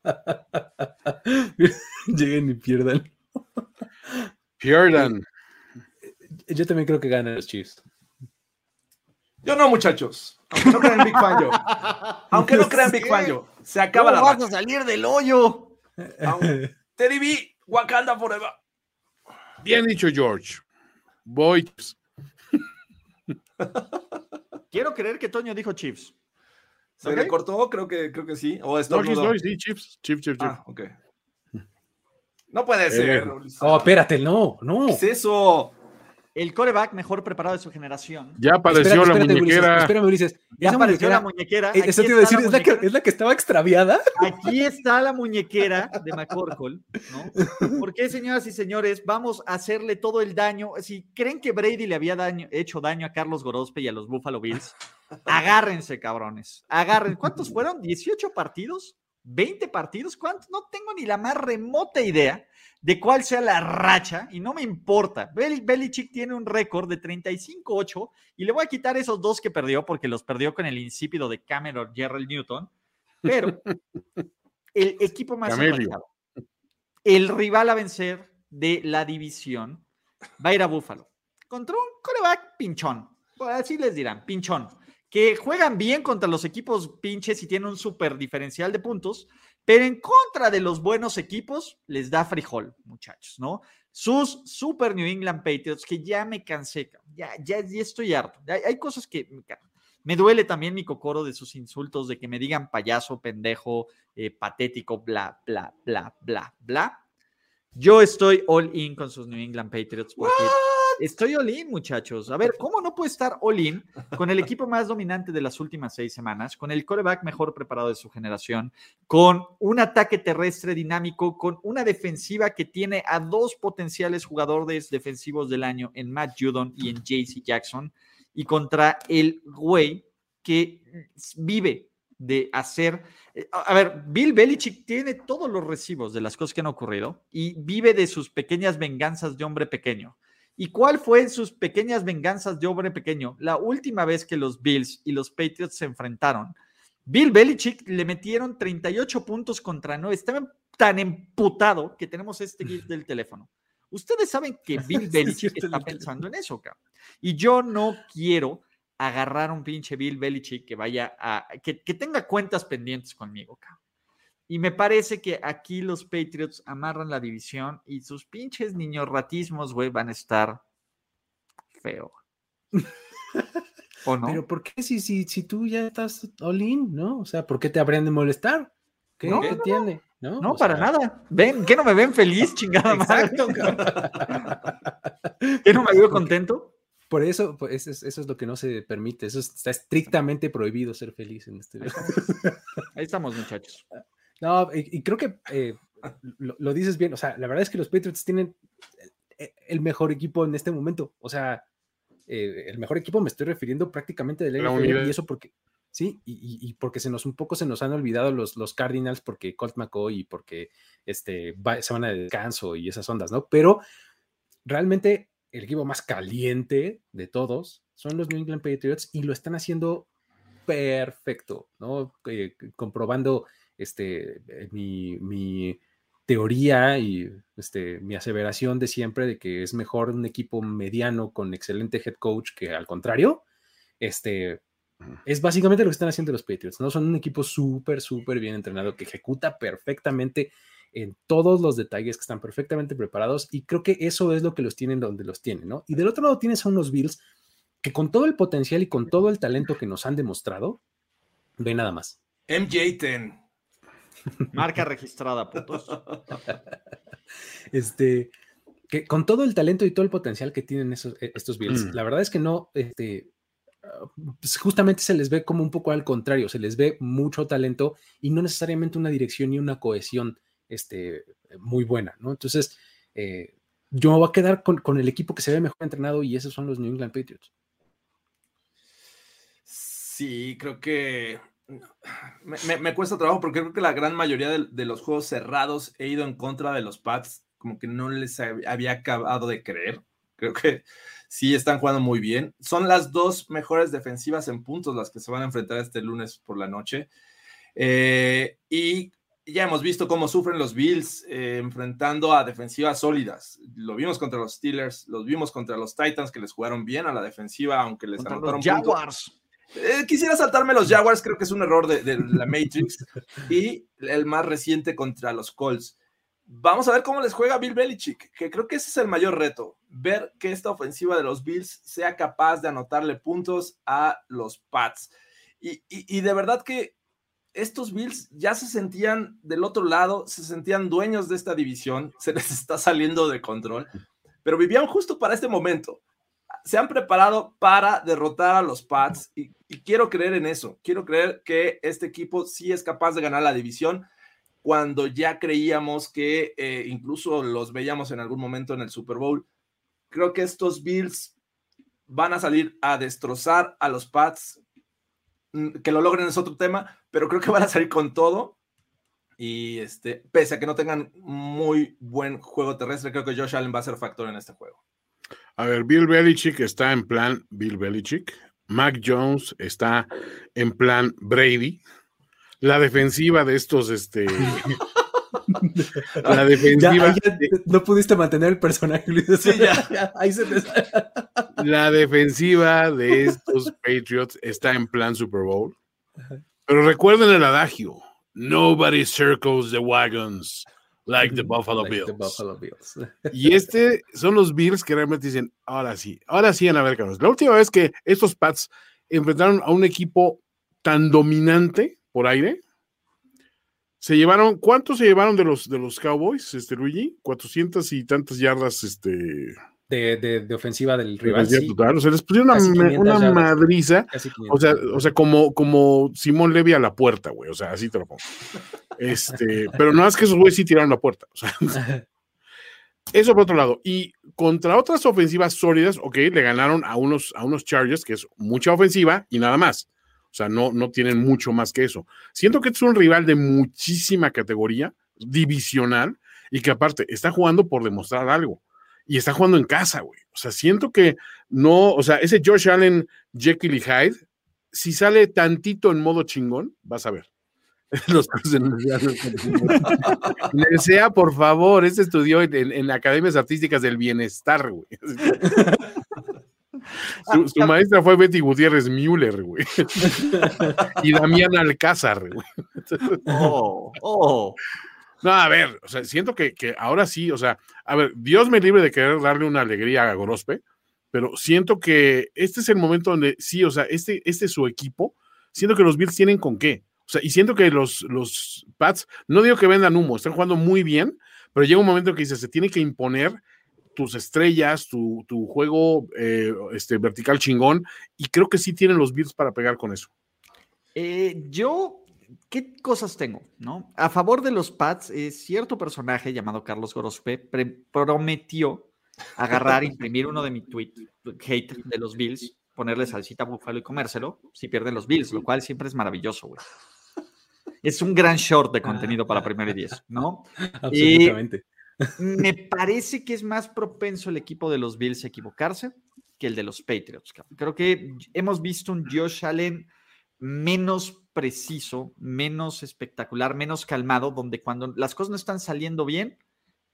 [LAUGHS] Lleguen y pierdan. Pierdan. Yo también creo que ganan los Chiefs. Yo no, muchachos. Aunque no crean Big Fan Aunque no crean Big Fan Se acaba la vas a salir del hoyo? Teddy B, Wakanda Forever. Bien dicho, George. Voy. [LAUGHS] Quiero creer que Toño dijo Chiefs. ¿Se le cortó? Creo que, creo que sí. O no, no, sí, Chiefs. Chiefs, Chiefs, Ah, ok. No puede ser. oh, espérate, no, no. ¿Qué es eso? el coreback mejor preparado de su generación. Ya apareció la muñequera. espérame, Ulises. Ya apareció la muñequera. Eh, eso te iba a decir, ¿es la, que, ¿es la, que, estaba extraviada? Aquí está la muñequera de McCorkle, ¿no? ¿Por qué, señoras y señores, vamos a hacerle todo el daño? Si creen que Brady le había hecho daño a Carlos Gorospe y a los Buffalo Bills, agárrense, cabrones. Agárrense. ¿Cuántos fueron? ¿18 partidos? ¿20 partidos? ¿Cuántos? No tengo ni la más remota idea de cuál sea la racha y no me importa. Belichick tiene un récord de 35-8 y le voy a quitar esos dos que perdió porque los perdió con el insípido de Cameron Gerald Newton, pero el equipo más el rival a vencer de la división va a ir a Buffalo contra un coreback pinchón, así les dirán, pinchón, que juegan bien contra los equipos pinches y tienen un super diferencial de puntos, pero en contra de los buenos equipos, les da frijol, muchachos, ¿no? Sus Super New England Patriots, que ya me cansé, ya, ya, estoy harto. Hay, cosas que me, duele también mi cocoro de sus insultos, de que me digan payaso, pendejo, eh, patético, bla, bla, bla, bla, bla. Yo estoy all in con sus New England Patriots porque Estoy all-in, muchachos. A ver, ¿cómo no puede estar all-in [LAUGHS] con el equipo más dominante de las últimas seis semanas, con el coreback mejor preparado de su generación, con un ataque terrestre dinámico, con una defensiva que tiene a dos potenciales jugadores defensivos del año en Matt Judon y en JC Jackson, y contra el güey que vive de hacer. Eh, a ver, Bill Belichick tiene todos los recibos de las cosas que han ocurrido y vive de sus pequeñas venganzas de hombre pequeño. ¿Y cuál fue sus pequeñas venganzas de hombre pequeño? La última vez que los Bills y los Patriots se enfrentaron, Bill Belichick le metieron 38 puntos contra 9. Estaba tan emputado que tenemos este GIF del teléfono. Ustedes saben que [LAUGHS] Bill Belichick está pensando en eso, cabrón. Y yo no quiero agarrar un pinche Bill Belichick que vaya a, que, que tenga cuentas pendientes conmigo, cabrón. Y me parece que aquí los Patriots amarran la división y sus pinches niños ratismos, güey, van a estar feo. ¿O no? Pero ¿por qué si, si, si tú ya estás all in, no? O sea, ¿por qué te habrían de molestar? ¿Qué, no, tiene? No, no para nada. Ven, ¿qué no me ven feliz, [LAUGHS] chingada Exacto, [LAUGHS] ¿Qué no me veo contento? Por eso, pues, eso, es, lo que no se permite. Eso está estrictamente prohibido ser feliz en este Ahí [LAUGHS] estamos, muchachos. No, y, creo que eh, lo, dices bien. O sea, la verdad es que los Patriots tienen eh, el mejor equipo en este momento. O sea, eh, el mejor equipo me estoy refiriendo prácticamente del NFL y eso porque sí, y, porque se nos un poco se nos han olvidado los, los Cardinals porque Colt McCoy y porque este, se van a descanso y esas ondas, ¿no? Pero realmente el equipo más caliente de todos son los New England Patriots y lo están haciendo perfecto, ¿no? comprobando este, eh, mi, teoría y este, mi aseveración de siempre de que es mejor un equipo mediano con excelente head coach que al contrario, este, es básicamente lo que están haciendo los Patriots, ¿no? Son un equipo súper, súper bien entrenado que ejecuta perfectamente en todos los detalles, que están perfectamente preparados y creo que eso es lo que los tienen donde los tienen, ¿no? Y del otro lado tienes a unos Bills que con todo el potencial y con todo el talento que nos han demostrado, ve nada más. MJ10. Marca registrada, putos. Este, que con todo el talento y todo el potencial que tienen esos, e, estos Bills, mm. la verdad es que no, este, pues justamente se les ve como un poco al contrario, se les ve mucho talento y no necesariamente una dirección y una cohesión este, muy buena, ¿no? Entonces, eh, yo me voy a quedar con, con, el equipo que se ve mejor entrenado y esos son los New England Patriots. Sí, creo que me, cuesta trabajo porque creo que la gran mayoría de, los juegos cerrados he ido en contra de los Pats, como que no les había acabado de creer. Creo que sí están jugando muy bien. Son las dos mejores defensivas en puntos las que se van a enfrentar este lunes por la noche. Eh, y ya hemos visto cómo sufren los Bills eh, enfrentando a defensivas sólidas. Lo vimos contra los Steelers, los vimos contra los Titans que les jugaron bien a la defensiva, aunque les anotaron Jaguars. Eh, quisiera saltarme los Jaguars, creo que es un error de, la Matrix. Y el más reciente contra los Colts. Vamos a ver cómo les juega Bill Belichick, que creo que ese es el mayor reto, ver que esta ofensiva de los Bills sea capaz de anotarle puntos a los Pats. Y, de verdad que estos Bills ya se sentían del otro lado, se sentían dueños de esta división, se les está saliendo de control, pero vivían justo para este momento. Se han preparado para derrotar a los Pats y, quiero creer en eso. Quiero creer que este equipo sí es capaz de ganar la división cuando ya creíamos que eh, incluso los veíamos en algún momento en el Super Bowl. Creo que estos Bills van a salir a destrozar a los Pats Mm, que lo logren es otro tema, pero creo que van a salir con todo. Y este, pese a que no tengan muy buen juego terrestre, creo que Josh Allen va a ser factor en este juego. A ver, Bill Belichick está en plan Bill Belichick. Mac Jones está en plan Brady. La defensiva de estos, este, [LAUGHS] La defensiva. no pudiste mantener el personaje, La defensiva de estos Patriots está en plan Super Bowl. Pero recuerden el adagio: Nobody circles the wagons like the Buffalo, Bills. Y este son los Bills que realmente dicen: ahora sí, ahora sí, en a ver, La última vez que estos Pats enfrentaron a un equipo tan dominante por aire, se llevaron, ¿cuántos se llevaron de los de los Cowboys, este Luigi? 400 y tantas yardas, este. De, de, ofensiva del rival. Sí. o sea, les pusieron una, madriza. O sea, o sea, como, como Simón Levy a la puerta, güey. O sea, así te lo pongo. Este, pero no es que esos güeyes sí tiraron la puerta. O sea, [LAUGHS] eso por otro lado. Y contra otras ofensivas sólidas, ok, le ganaron a unos, a unos Chargers, que es mucha ofensiva y nada más. O sea, no, no tienen mucho más que eso. Siento que es un rival de muchísima categoría, divisional, y que aparte está jugando por demostrar algo. Y está jugando en casa, güey. O sea, siento que no, o sea, ese Josh Allen, Jekyll y Hyde, si sale tantito en modo chingón, vas a ver. [LAUGHS] Los Le [LAUGHS] sea, por favor, este estudió en, en, Academias Artísticas del Bienestar, güey. [LAUGHS] Su, maestra fue Betty Gutiérrez Müller, güey. y Damián Alcázar, güey. oh, oh. No, a ver, o sea, siento que, ahora sí, o sea, a ver, Dios me libre de querer darle una alegría a Gorospe, pero siento que este es el momento donde sí, o sea, este, este es su equipo, siento que los Bills tienen con qué. O sea, y siento que los, los Pats, no digo que vendan humo, están jugando muy bien, pero llega un momento en que dice, se tiene que imponer tus estrellas, tu, juego eh, este, vertical chingón, y creo que sí tienen los Bills para pegar con eso. Eh, yo, ¿qué cosas tengo? ¿no? A favor de los Pats, cierto personaje llamado Carlos Gorospe prometió agarrar, [LAUGHS] imprimir uno de mi tweet, hate de los Bills, ponerle salsita búfalo y comérselo si pierden los Bills, lo cual siempre es maravilloso, güey. Es un gran short de contenido para primero y diez, ¿no? Absolutamente. Me parece que es más propenso el equipo de los Bills a equivocarse que el de los Patriots. Creo que hemos visto un Josh Allen menos preciso, menos espectacular, menos calmado, donde cuando las cosas no están saliendo bien,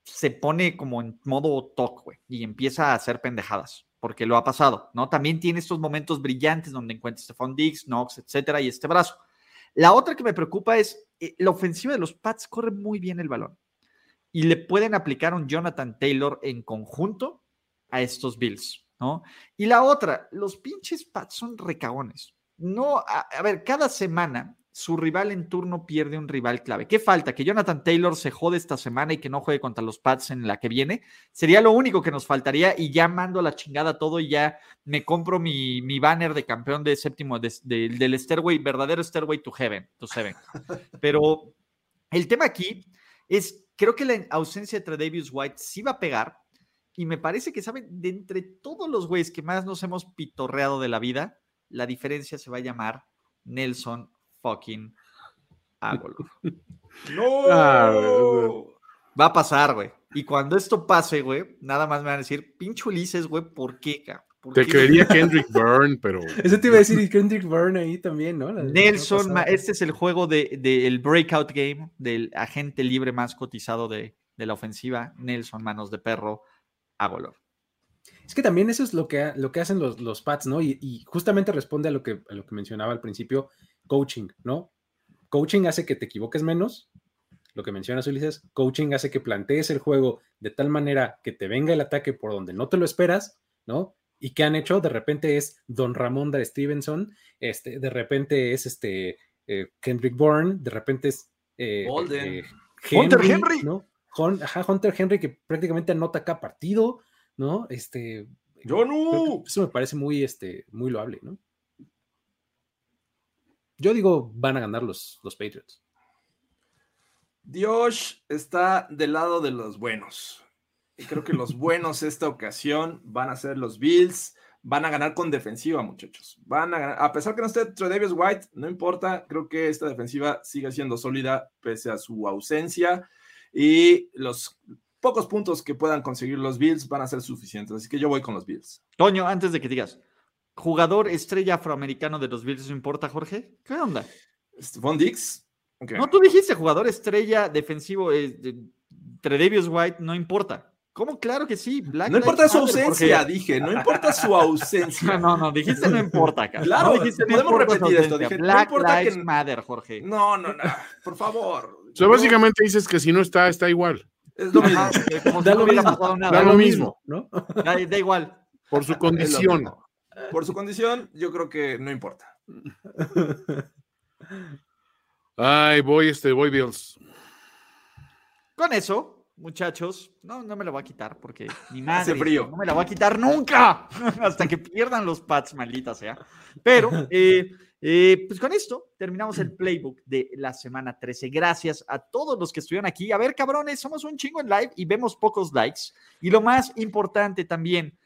se pone como en modo talk, güey, y empieza a hacer pendejadas, porque lo ha pasado, ¿no? También tiene estos momentos brillantes donde encuentra Stephon Diggs, Knox, etcétera, y este brazo. La otra que me preocupa es eh, la ofensiva de los Pats corre muy bien el balón y le pueden aplicar un Jonathan Taylor en conjunto a estos Bills, ¿no? Y la otra, los pinches Pats son recagones. No, a, ver, cada semana su rival en turno pierde un rival clave. ¿Qué falta? Que Jonathan Taylor se jode esta semana y que no juegue contra los Pats en la que viene. Sería lo único que nos faltaría y ya mando la chingada todo y ya me compro mi, mi banner de campeón de séptimo del Stairway, verdadero Stairway to Heaven, to Seven. [LAUGHS] Pero el tema aquí es Creo que la ausencia de Davis White sí va a pegar. Y me parece que, ¿saben? De entre todos los güeyes que más nos hemos pitorreado de la vida, la diferencia se va a llamar Nelson fucking Agolor. [LAUGHS] ¡No! Ah, va a pasar, güey. Y cuando esto pase, güey, nada más me van a decir, pinche Ulises, güey, ¿por qué, cabrón? Te creería [LAUGHS] Kendrick Byrne, pero. Eso te iba a decir, [LAUGHS] Kendrick Byrne ahí también, ¿no? Nelson, este es el juego del de, breakout game del agente libre más cotizado de, la ofensiva. Nelson, manos de perro, Agolor. Es que también eso es lo que, lo que hacen los, los Pats, ¿no? Y, justamente responde a lo, que, a lo que mencionaba al principio, coaching, ¿no? Coaching hace que te equivoques menos, lo que mencionas Ulises, coaching hace que plantees el juego de tal manera que te venga el ataque por donde no te lo esperas, ¿no? Y que han hecho, de repente es Don Ramón de Stevenson, este, de repente es este eh, Kendrick Bourne, de repente es eh, eh, Hunter Henry, ¿no? Hunter Henry que prácticamente anota cada partido, ¿no? Este, yo no. Eso me parece muy, este, muy loable, ¿no? Yo digo, van a ganar los, los Patriots. Dios está del lado de los buenos. Y creo que los buenos esta ocasión van a ser los Bills. Van a ganar con defensiva, muchachos. Van a ganar. A pesar que no esté Davis White, no importa. Creo que esta defensiva sigue siendo sólida pese a su ausencia. Y los pocos puntos que puedan conseguir los Bills van a ser suficientes. Así que yo voy con los Bills. Toño, antes de que digas, jugador estrella afroamericano de los Bills, ¿no importa, Jorge? ¿Qué onda? Stephon Dix. No, tú dijiste jugador estrella defensivo, eh, Davis White, no importa. ¿Cómo? Claro que sí. no importa su ausencia, dije. No importa su [LAUGHS] ausencia. No, no, dijiste no importa, cara. Claro, dijiste, podemos repetir esto. Dije, Black no importa Lives Matter, Jorge. No, no, no. Por favor. O sea, básicamente dices que si no está, está igual. Es lo mismo. da, lo mismo. da lo mismo. ¿no? Da, da igual. Por su condición. Por su condición, yo creo que no importa. Ay, voy, este, voy Bills. Con eso, muchachos, no, no me lo voy a quitar porque ni madre. Hace frío. No me la voy a quitar nunca [LAUGHS] hasta que pierdan los Pats, maldita sea. Pero, eh, eh, pues con esto terminamos el playbook de la semana 13. Gracias a todos los que estuvieron aquí. A ver, cabrones, somos un chingo en live y vemos pocos likes. Y lo más importante también,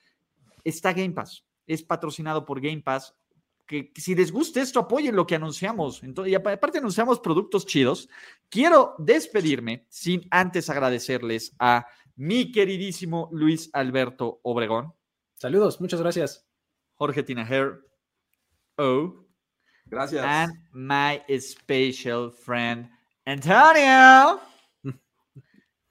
está Game Pass. Es patrocinado por Game Pass que, si les gusta esto, apoyen lo que anunciamos. Entonces, y aparte anunciamos productos chidos. Quiero despedirme sin antes agradecerles a mi queridísimo Luis Alberto Obregón. Saludos, muchas gracias. Jorge Tinajer. Oh. Gracias. And my special friend Antonio. [LAUGHS]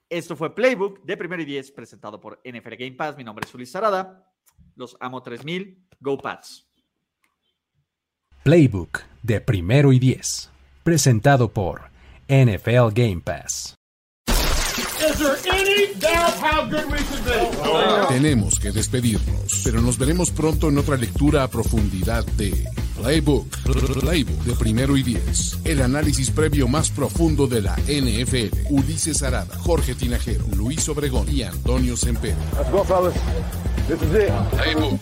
Esto fue Playbook de primero y diez presentado por NFL Game Pass. Mi nombre es Luis Sarada. Los amo 3000. Go Pats. Playbook de primero y diez, presentado por NFL Game Pass. Tenemos que despedirnos, pero nos veremos pronto en otra lectura a profundidad de Playbook, Playbook de primero y diez. El análisis previo más profundo de la NFL. Ulises Arada, Jorge Tinajero, Luis Obregón y Antonio Sempero. Playbook.